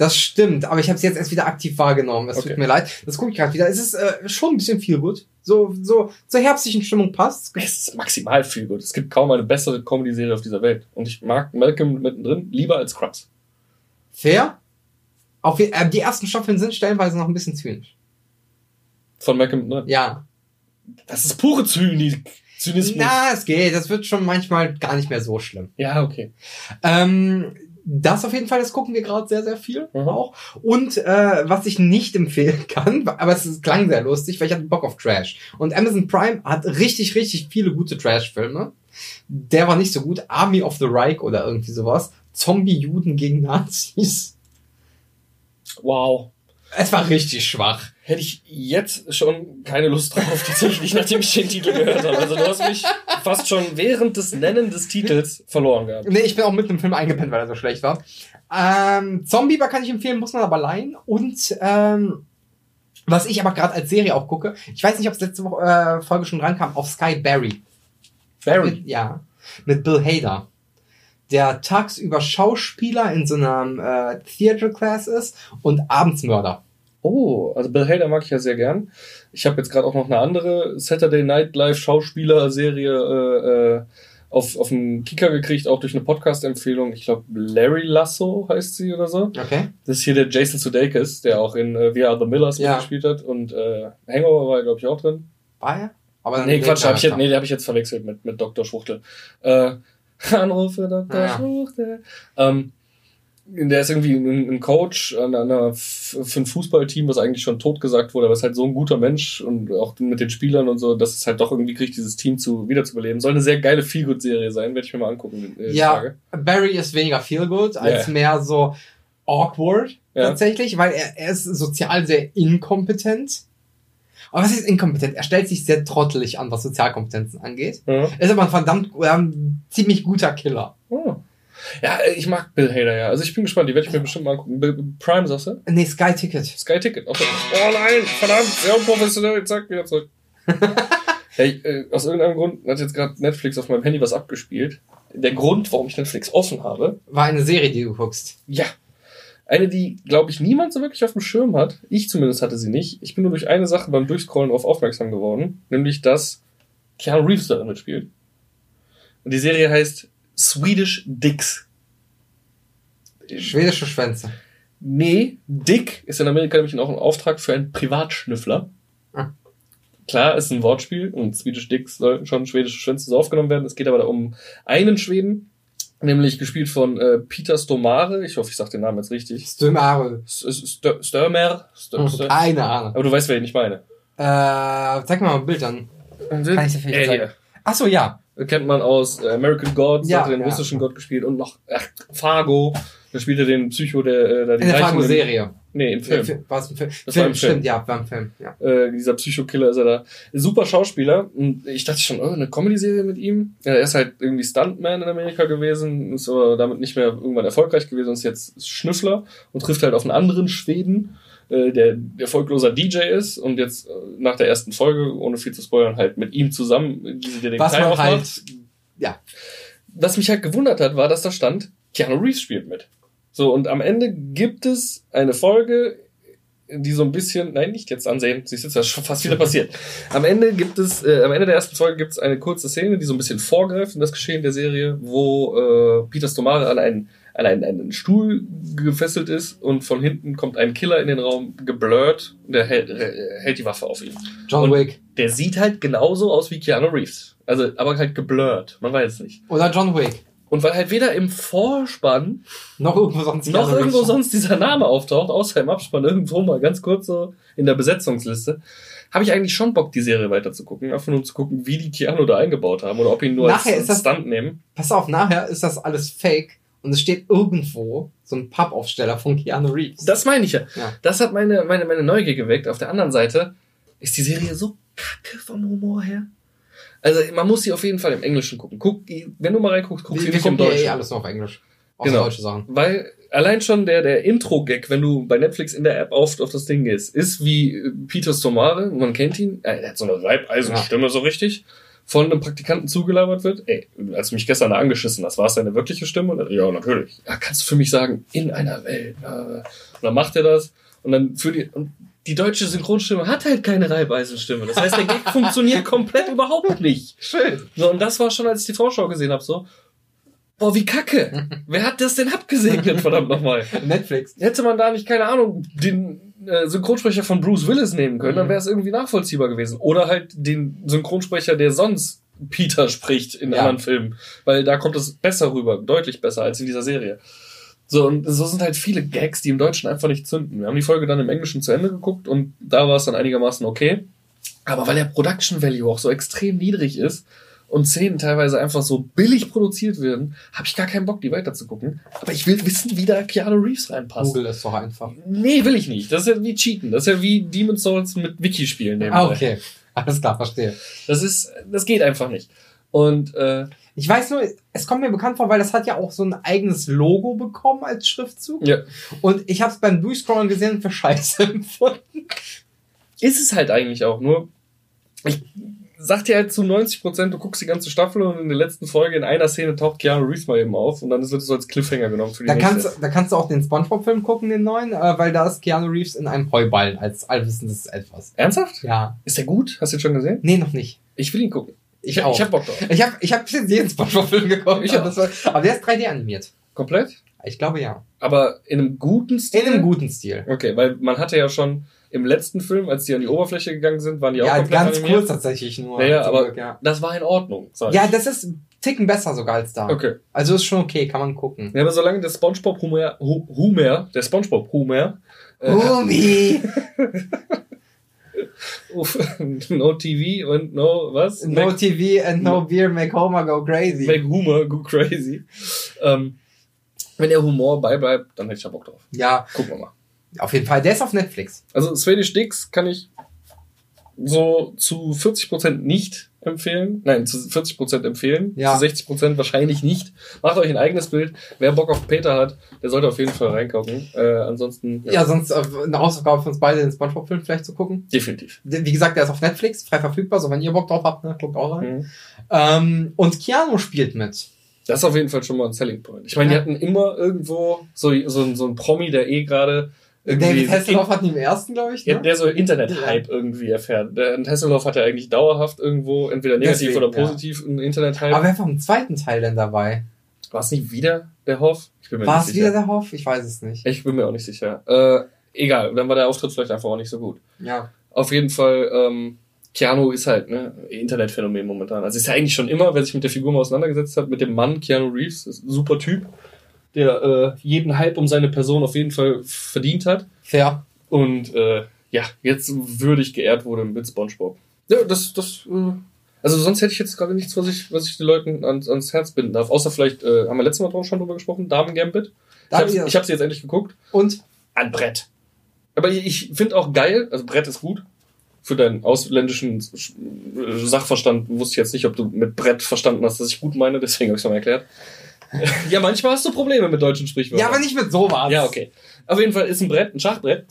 Das stimmt, aber ich habe es jetzt erst wieder aktiv wahrgenommen. Es okay. tut mir leid. Das gucke ich gerade wieder. Es ist äh, schon ein bisschen viel gut. So, so zur herbstlichen Stimmung passt. Es ist maximal viel gut. Es gibt kaum eine bessere Comedy-Serie auf dieser Welt. Und ich mag Malcolm mittendrin lieber als Scrubs. Fair? Auch äh, die ersten Staffeln sind stellenweise noch ein bisschen zynisch. Von Malcolm mittendrin? Ja. Das ist pure Zynik. Zynismus. Na, es geht. Das wird schon manchmal gar nicht mehr so schlimm. Ja, okay. Ähm, das auf jeden Fall, das gucken wir gerade sehr, sehr viel mhm. auch. Und äh, was ich nicht empfehlen kann, aber es klang sehr lustig, weil ich hatte Bock auf Trash. Und Amazon Prime hat richtig, richtig viele gute Trash-Filme. Der war nicht so gut. Army of the Reich oder irgendwie sowas. Zombie-Juden gegen Nazis. Wow. Es war richtig schwach. Hätte ich jetzt schon keine Lust drauf, tatsächlich, nachdem ich den Titel gehört habe. Also du hast mich fast schon während des Nennen des Titels verloren gehabt. Nee, ich bin auch mit dem Film eingepennt, weil er so schlecht war. Ähm, Zombieber kann ich empfehlen, muss man aber leihen. Und ähm, was ich aber gerade als Serie auch gucke, ich weiß nicht, ob es letzte Woche, äh, Folge schon rankam, auf Sky Barry. Barry? Mit, ja, mit Bill Hader der tagsüber Schauspieler in so einer äh, Theater Class ist und Abendsmörder. Oh, also Bill Hader mag ich ja sehr gern. Ich habe jetzt gerade auch noch eine andere Saturday Night Live Schauspieler-Serie äh, äh, auf, auf den Kicker gekriegt, auch durch eine Podcast-Empfehlung. Ich glaube, Larry Lasso heißt sie oder so. Okay. Das ist hier der Jason Sudeikis, der auch in äh, We Are the Millers ja. mitgespielt hat. Und äh, Hangover war, glaube ich, auch drin. War er? Aber nee, Quatsch, hab ich jetzt, nee, den habe ich jetzt verwechselt mit, mit Dr. Schwuchtel. Äh, Anrufe Dr. Ja. Schwuchtel. Ähm, der ist irgendwie ein, ein Coach an einer, für ein Fußballteam, was eigentlich schon totgesagt wurde, aber ist halt so ein guter Mensch und auch mit den Spielern und so, dass es halt doch irgendwie kriegt, dieses Team zu wiederzubeleben. Soll eine sehr geile Feelgood-Serie sein, werde ich mir mal angucken. Äh, ja, Tage. Barry ist weniger Feelgood als yeah. mehr so awkward ja. tatsächlich, weil er, er ist sozial sehr inkompetent. Aber was ist inkompetent? Er stellt sich sehr trottelig an, was Sozialkompetenzen angeht. Er ist aber ein verdammt ähm, ziemlich guter Killer. Ja, äh, ich mag Bill Hader, ja. Also ich bin gespannt, die werde ich mir bestimmt mal angucken. Prime, sagst du? Nee, Sky Ticket. Sky Ticket. Okay. Oh nein, verdammt, sehr unprofessionell. Zack, wieder zurück. hey, äh, aus irgendeinem Grund hat jetzt gerade Netflix auf meinem Handy was abgespielt. Der Grund, warum ich Netflix offen habe. War eine Serie, die du guckst. Ja. Eine, die, glaube ich, niemand so wirklich auf dem Schirm hat. Ich zumindest hatte sie nicht. Ich bin nur durch eine Sache beim Durchscrollen darauf aufmerksam geworden. Nämlich, dass Keanu Reeves darin mitspielt. Und die Serie heißt Swedish Dicks. Schwedische Schwänze. Nee, Dick ist in Amerika nämlich auch ein Auftrag für einen Privatschnüffler. Ah. Klar, ist ein Wortspiel und Swedish Dicks sollten schon schwedische Schwänze so aufgenommen werden. Es geht aber da um einen Schweden, nämlich gespielt von äh, Peter Stomare. Ich hoffe, ich sage den Namen jetzt richtig. Stomare. Störmer. Stör, Keine Ahnung. Aber du weißt, wer ich nicht meine. Äh, zeig mal ein Bild an. Kann ich dir vielleicht er sagen. hier. Ach so, ja. Kennt man aus äh, American Gods, Ja, hat er den ja. russischen Gott gespielt und noch ach, Fargo. Da spielt er den Psycho, der äh, die In der im- Fargo-Serie. Nee, im Film. Ja, War es ein Film? Das Film, war im Film. Stimmt, ja, war ein Film. Ja. Äh, dieser Psychokiller ist er da. Super Schauspieler. Und ich dachte schon, oh, eine Comedy-Serie mit ihm. Ja, er ist halt irgendwie Stuntman in Amerika gewesen, ist aber damit nicht mehr irgendwann erfolgreich gewesen, ist jetzt Schnüffler und trifft halt auf einen anderen Schweden, äh, der erfolgloser DJ ist und jetzt äh, nach der ersten Folge, ohne viel zu spoilern, halt mit ihm zusammen diese Detektei Was man aufmacht. halt, ja. Was mich halt gewundert hat, war, dass da stand, Keanu Reeves spielt mit. So, und am Ende gibt es eine Folge, die so ein bisschen, nein, nicht jetzt ansehen, siehst du, das ist schon fast wieder passiert. Am Ende gibt es, äh, am Ende der ersten Folge gibt es eine kurze Szene, die so ein bisschen vorgreift in das Geschehen der Serie, wo äh, Peter Stomare an einen, an einen, einen Stuhl gefesselt ist und von hinten kommt ein Killer in den Raum, geblurrt, der hält, äh, hält die Waffe auf ihn. John Und- Wick. Der sieht halt genauso aus wie Keanu Reeves. Also, aber halt geblurrt, man weiß es nicht. Oder John Wick. Und weil halt weder im Vorspann Noch irgendwo sonst. noch irgendwo sonst dieser Name auftaucht, außer im Abspann irgendwo mal ganz kurz so in der Besetzungsliste, habe ich eigentlich schon Bock, die Serie weiter zu gucken. Einfach nur zu gucken, wie die Keanu da eingebaut haben oder ob ihn nur Nachher als ist das- Stunt nehmen. Pass auf, nachher ist das alles fake und es steht irgendwo so ein Pappaufsteller von Keanu Reeves. Das meine ich ja. Ja. Das hat meine, meine, meine Neugier geweckt. Auf der anderen Seite ist die Serie so kacke vom Humor her. Also man muss sie auf jeden Fall im Englischen gucken. Guck, wenn du mal reinguckst, guck wir sie wir nicht im ja eh Deutschen. alles nur auf Englisch. Außer Genau. deutsche Sachen. Weil allein schon der, der Intro-Gag, wenn du bei Netflix in der App auf, auf das Ding gehst, ist wie äh, Peter Stomare, man kennt ihn, er hat so eine Reibeisenstimme so richtig, von einem Praktikanten zugelabert wird. Ey, als du mich gestern da angeschissen hast, war es deine wirkliche Stimme? Und ja, natürlich. Ja, kannst du für mich sagen, in einer Welt. Äh, und dann macht er das und dann für die, und die deutsche Synchronstimme hat halt keine Reibeisenstimme. Das heißt, der Gag funktioniert komplett überhaupt nicht. Schön. So, und das war schon, als ich die Vorschau gesehen habe, so, boah, wie kacke. Wer hat das denn abgesegnet, verdammt nochmal? Netflix. Hätte man da nicht, keine Ahnung, den Synchronsprecher von Bruce Willis nehmen können, dann Mhm. wäre es irgendwie nachvollziehbar gewesen. Oder halt den Synchronsprecher, der sonst Peter spricht in Ja. anderen Filmen. Weil da kommt es besser rüber, deutlich besser als in dieser Serie. So, und so sind halt viele Gags, die im Deutschen einfach nicht zünden. Wir haben die Folge dann im Englischen zu Ende geguckt und da war es dann einigermaßen okay. Aber weil der Production Value auch so extrem niedrig ist und Szenen teilweise einfach so billig produziert werden, habe ich gar keinen Bock, die weiterzugucken. Aber ich will wissen, wie da Keanu Reeves reinpasst. Google ist doch einfach. Nee, will ich nicht. Das ist ja wie Cheaten. Das ist ja wie Demon's Souls mit Wiki spielen. Ah, okay. Alles klar, verstehe. Das ist, das geht einfach nicht. Und äh, Ich weiß nur, es kommt mir bekannt vor, weil das hat ja auch so ein eigenes Logo bekommen als Schriftzug. ja, Und ich habe es beim Durchscrollen gesehen und für scheiße empfunden. ist es halt eigentlich auch. Nur, ich sag dir halt zu 90 Prozent, du guckst die ganze Staffel und in der letzten Folge in einer Szene taucht Keanu Reeves mal eben auf und dann wird es so als Cliffhanger genommen für die Da nächste. kannst, da kannst du auch den Spongebob-Film gucken, den neuen, äh, weil da ist Keanu Reeves in einem Heuballen als allwissendes Etwas. Ernsthaft? Ja. Ist der gut? Hast du ihn schon gesehen? Nee, noch nicht. Ich will ihn gucken. Ich hab- auch. Ich hab Bock drauf. Ich habe ich hab bis jetzt jeden Spongebob-Film geguckt. Ich. Das war, aber der ist 3D animiert. Komplett? Ich glaube ja. Aber in einem guten Stil? In einem guten Stil. Okay, weil man hatte ja schon im letzten Film, als die an die Oberfläche gegangen sind, waren die auch Ja, komplett ganz animiert. kurz tatsächlich nur. Ja, ja, zum aber Glück, ja. das war in Ordnung. Ja, das ist Ticken besser sogar als da. Okay. Also ist schon okay, kann man gucken. Ja, aber solange der SpongeBob Humor, Hu- Humor, der SpongeBob Humor, äh, Umi! uff, no TV und no was? No Make, TV and no beer make Homer go crazy. make Humor go crazy. Ähm, wenn der Humor beibleibt, dann hätte ich da Bock drauf. Ja, Gucken wir mal. Auf jeden Fall. Der ist auf Netflix. Also Swedish Dicks kann ich so zu 40% nicht empfehlen. Nein, zu 40% empfehlen. Ja. Zu 60% wahrscheinlich nicht. Macht euch ein eigenes Bild. Wer Bock auf Peter hat, der sollte auf jeden Fall reingucken. Äh, ansonsten, Ja, sonst äh, eine Hausaufgabe für uns beide, den Spongebob-Film vielleicht zu gucken. definitiv. Wie gesagt, der ist auf Netflix, frei verfügbar, so wenn ihr Bock drauf habt, ne, guckt auch rein. Mhm. Ähm, und Keanu spielt mit. Das ist auf jeden Fall schon mal ein Selling Point. Ich meine, Ja. die hatten immer irgendwo so, so, ein- so ein Promi, der eh gerade. David Hasselhoff hatten die im ersten, glaube ich. Ja, Ne? der so Internet-Hype irgendwie erfährt. Der Hasselhoff hat ja eigentlich dauerhaft irgendwo entweder negativ Deswegen, oder positiv einen Internet-Hype. Aber wer war im zweiten Teil denn dabei? War es nicht wieder der Hoff? Ich bin mir War nicht es wieder der Hoff? Ich weiß es nicht. Ich bin mir auch nicht sicher. Äh, egal, dann war der Auftritt vielleicht einfach auch nicht so gut. Ja. Auf jeden Fall, ähm, Keanu ist halt ne Internetphänomen momentan. Also ist ja eigentlich schon immer, wer sich mit der Figur mal auseinandergesetzt hat, mit dem Mann Keanu Reeves, ist ein super Typ, der äh, jeden Hype um seine Person auf jeden Fall verdient hat. Fair. Und äh, ja, jetzt würdig geehrt wurde mit SpongeBob. Ja, das, das äh, Also sonst hätte ich jetzt gerade nichts, was ich, was ich den Leuten ans, ans Herz binden darf. Außer vielleicht, äh, haben wir letztes Mal drauf schon drüber gesprochen, Damen Gambit. Ich habe ja. hab sie jetzt endlich geguckt. Und? Ein Brett. Aber ich, ich finde auch geil, also Brett ist gut. Für deinen ausländischen Sachverstand wusste ich jetzt nicht, ob du mit Brett verstanden hast, dass ich gut meine, deswegen habe ich es mal erklärt. Ja, manchmal hast du Probleme mit deutschen Sprichwörtern. Ja, aber nicht mit sowas. Ja, okay. Auf jeden Fall ist ein Brett, ein Schachbrett.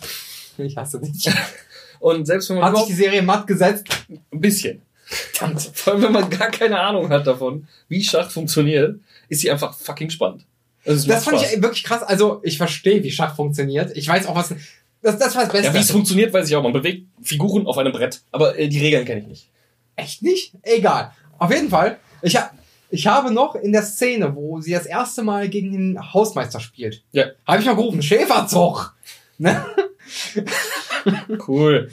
Ich hasse dich. Und selbst wenn man Hat sich die Serie matt gesetzt? ein bisschen. Vor allem, wenn man gar keine Ahnung hat davon, wie Schach funktioniert, ist sie einfach fucking spannend. Also, Das fand Spaß. ich wirklich krass. Also, ich verstehe, wie Schach funktioniert. Ich weiß auch, was. Das, das war das Beste. Ja, wie es funktioniert, weiß ich auch. Man bewegt Figuren auf einem Brett, aber äh, die Regeln kenne ich nicht. Echt nicht? Egal. Auf jeden Fall. Ich, ha ich habe noch in der Szene, wo sie das erste Mal gegen den Hausmeister spielt, Ja. habe ich noch gerufen, Schäferzug. Ne? Cool.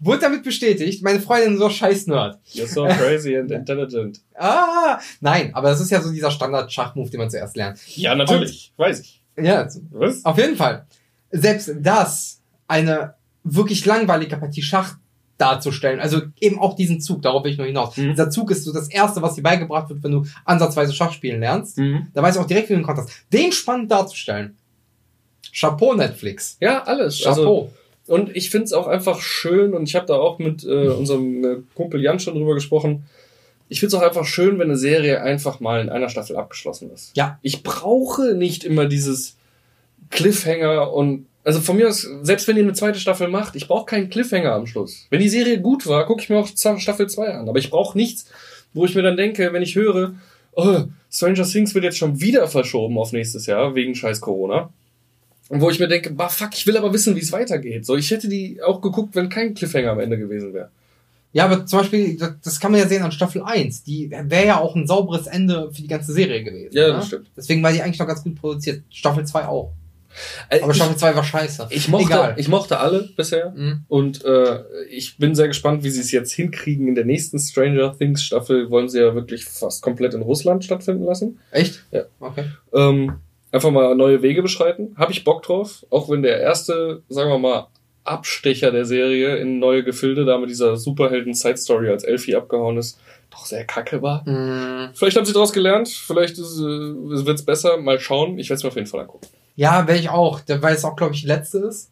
Wurde damit bestätigt. Meine Freundin so scheiß Nerd. You're so crazy and intelligent. Ah, nein, aber das ist ja so dieser Standard-Schachmove, den man zuerst lernt. Ja, natürlich. weiß ich. Ja, Was? auf jeden Fall. Selbst das, eine wirklich langweilige Partie Schach darzustellen, also eben auch diesen Zug, darauf will ich nur hinaus. Mhm. Dieser Zug ist so das Erste, was dir beigebracht wird, wenn du ansatzweise Schach spielen lernst. Mhm. Da weiß ich auch direkt, wie du den Kontrast. Den spannend darzustellen. Chapeau Netflix. Ja, alles. Also, Chapeau. und ich finde es auch einfach schön, und ich habe da auch mit äh, unserem äh, Kumpel Jan schon drüber gesprochen. Ich finde es auch einfach schön, wenn eine Serie einfach mal in einer Staffel abgeschlossen ist. Ja. Ich brauche nicht immer dieses Cliffhanger und also von mir aus, selbst wenn ihr eine zweite Staffel macht, ich brauche keinen Cliffhanger am Schluss. Wenn die Serie gut war, gucke ich mir auch Staffel 2 an. Aber ich brauche nichts, wo ich mir dann denke, wenn ich höre, oh, Stranger Things wird jetzt schon wieder verschoben auf nächstes Jahr, wegen scheiß Corona. Und wo ich mir denke, bah fuck, ich will aber wissen, wie es weitergeht. So, ich hätte die auch geguckt, wenn kein Cliffhanger am Ende gewesen wäre. Ja, aber zum Beispiel, das, kann man ja sehen an Staffel 1. Die wäre ja auch ein sauberes Ende für die ganze Serie gewesen. Ja, ne? das stimmt. Deswegen war die eigentlich noch ganz gut produziert. Staffel 2 auch. Äh, Aber Staffel 2 war scheiße. ich, mochte, Egal. ich mochte alle bisher. Mhm. Und äh, ich bin sehr gespannt, wie sie es jetzt hinkriegen. In der nächsten Stranger Things Staffel wollen sie ja wirklich fast komplett in Russland stattfinden lassen. Echt? Ja. Okay. Ähm, einfach mal neue Wege beschreiten. Habe ich Bock drauf. Auch wenn der erste, sagen wir mal, Abstecher der Serie in neue Gefilde, da mit dieser Superhelden-Side-Story als Elfie abgehauen ist, doch sehr kacke war. Mhm. Vielleicht haben sie daraus gelernt, vielleicht ist, äh, wird's besser. Mal schauen. Ich werde es mir auf jeden Fall angucken. Ja, wäre ich auch. Weil es auch, glaube ich, die letzte ist.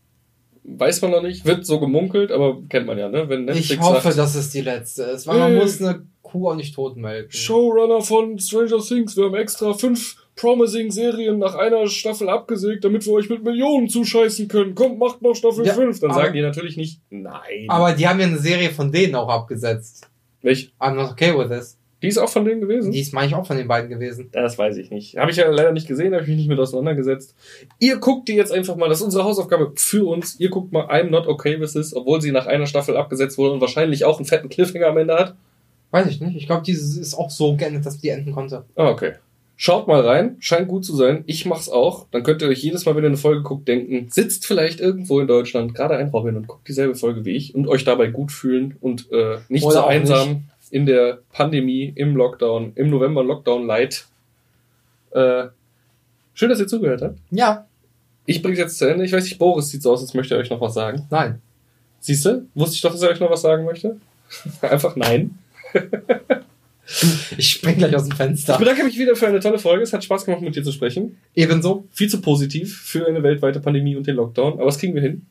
Weiß man noch nicht, wird so gemunkelt, aber kennt man ja, ne? Wenn Netflix ich hoffe, sagt, dass es die letzte ist. Weil man Äh. muss eine Kuh auch nicht tot melken. Showrunner von Stranger Things, wir haben extra fünf promising Serien nach einer Staffel abgesägt, damit wir euch mit Millionen zuscheißen können. Kommt, macht noch Staffel Ja, 5. Dann aber- sagen die natürlich nicht nein. Aber die haben ja eine Serie von denen auch abgesetzt. Welch? I'm not okay with this. Die ist auch von denen gewesen? Die ist, meine ich, auch von den beiden gewesen. Das weiß ich nicht. Habe ich ja leider nicht gesehen, habe ich mich nicht mit auseinandergesetzt. Ihr guckt die jetzt einfach mal, das ist unsere Hausaufgabe für uns. Ihr guckt mal I'm Not Okay With This, obwohl sie nach einer Staffel abgesetzt wurde und wahrscheinlich auch einen fetten Cliffhanger am Ende hat. Weiß ich nicht. Ich glaube, dieses ist auch so geendet, dass die enden konnte. Ah, okay. Schaut mal rein, scheint gut zu sein. Ich mach's auch. Dann könnt ihr euch jedes Mal, wenn ihr eine Folge guckt, denken, sitzt vielleicht irgendwo in Deutschland gerade ein Robin und guckt dieselbe Folge wie ich und euch dabei gut fühlen und äh, nicht Oder so einsam in der Pandemie, im Lockdown, im November Lockdown Light. Äh, schön, dass ihr zugehört habt. Ja. Ich bring's jetzt zu Ende. Ich weiß nicht, Boris sieht so aus, als möchte er euch noch was sagen. Nein. Siehst du? Wusste ich doch, dass er euch noch was sagen möchte. Einfach nein. Ich spring gleich aus dem Ich Fenster. bedanke mich wieder für eine tolle Folge. Es hat Spaß gemacht, mit dir zu sprechen. Ebenso. viel zu positiv für eine weltweite Pandemie und den Lockdown, aber das kriegen wir hin.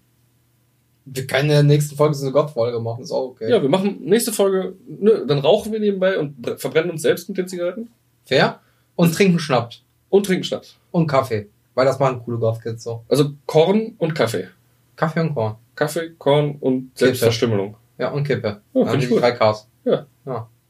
Wir können in der nächsten Folge so eine Gottfolge machen. Ist auch okay. Ja, wir machen nächste Folge, ne, dann rauchen wir nebenbei und br- verbrennen uns selbst mit den Zigaretten Fair. Und trinken Schnaps. und trinken Schnaps. Und Kaffee. Weil das machen coole Goth-Kids so. Also Korn und Kaffee. Kaffee und Korn. Kaffee, Korn und Selbstverstümmelung. Ja, und Kippe. Ja, Dann die gut. drei Ks.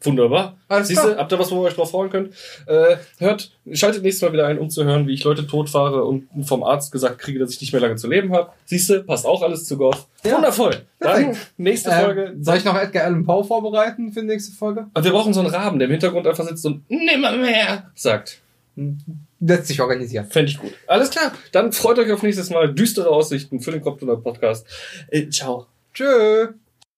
Wunderbar. Alles Siehst klar. du, habt ihr was, wo ihr euch drauf freuen könnt? Äh, hört, schaltet nächstes Mal wieder ein, um zu hören, wie ich Leute totfahre und vom Arzt gesagt kriege, dass ich nicht mehr lange zu leben habe. Siehst du, passt auch alles zu Goth. Ja. Wundervoll. Dann Perfekt. nächste Folge. Ähm, soll ich noch Edgar Allan Poe vorbereiten für die nächste Folge? Aber wir brauchen so einen Raben, der im Hintergrund einfach sitzt und nimmermehr sagt. Lässt sich organisieren. Fände ich gut. Alles klar. Dann freut euch auf nächstes Mal. Düstere Aussichten für den Kopftuner Podcast. Äh, ciao. Tschö.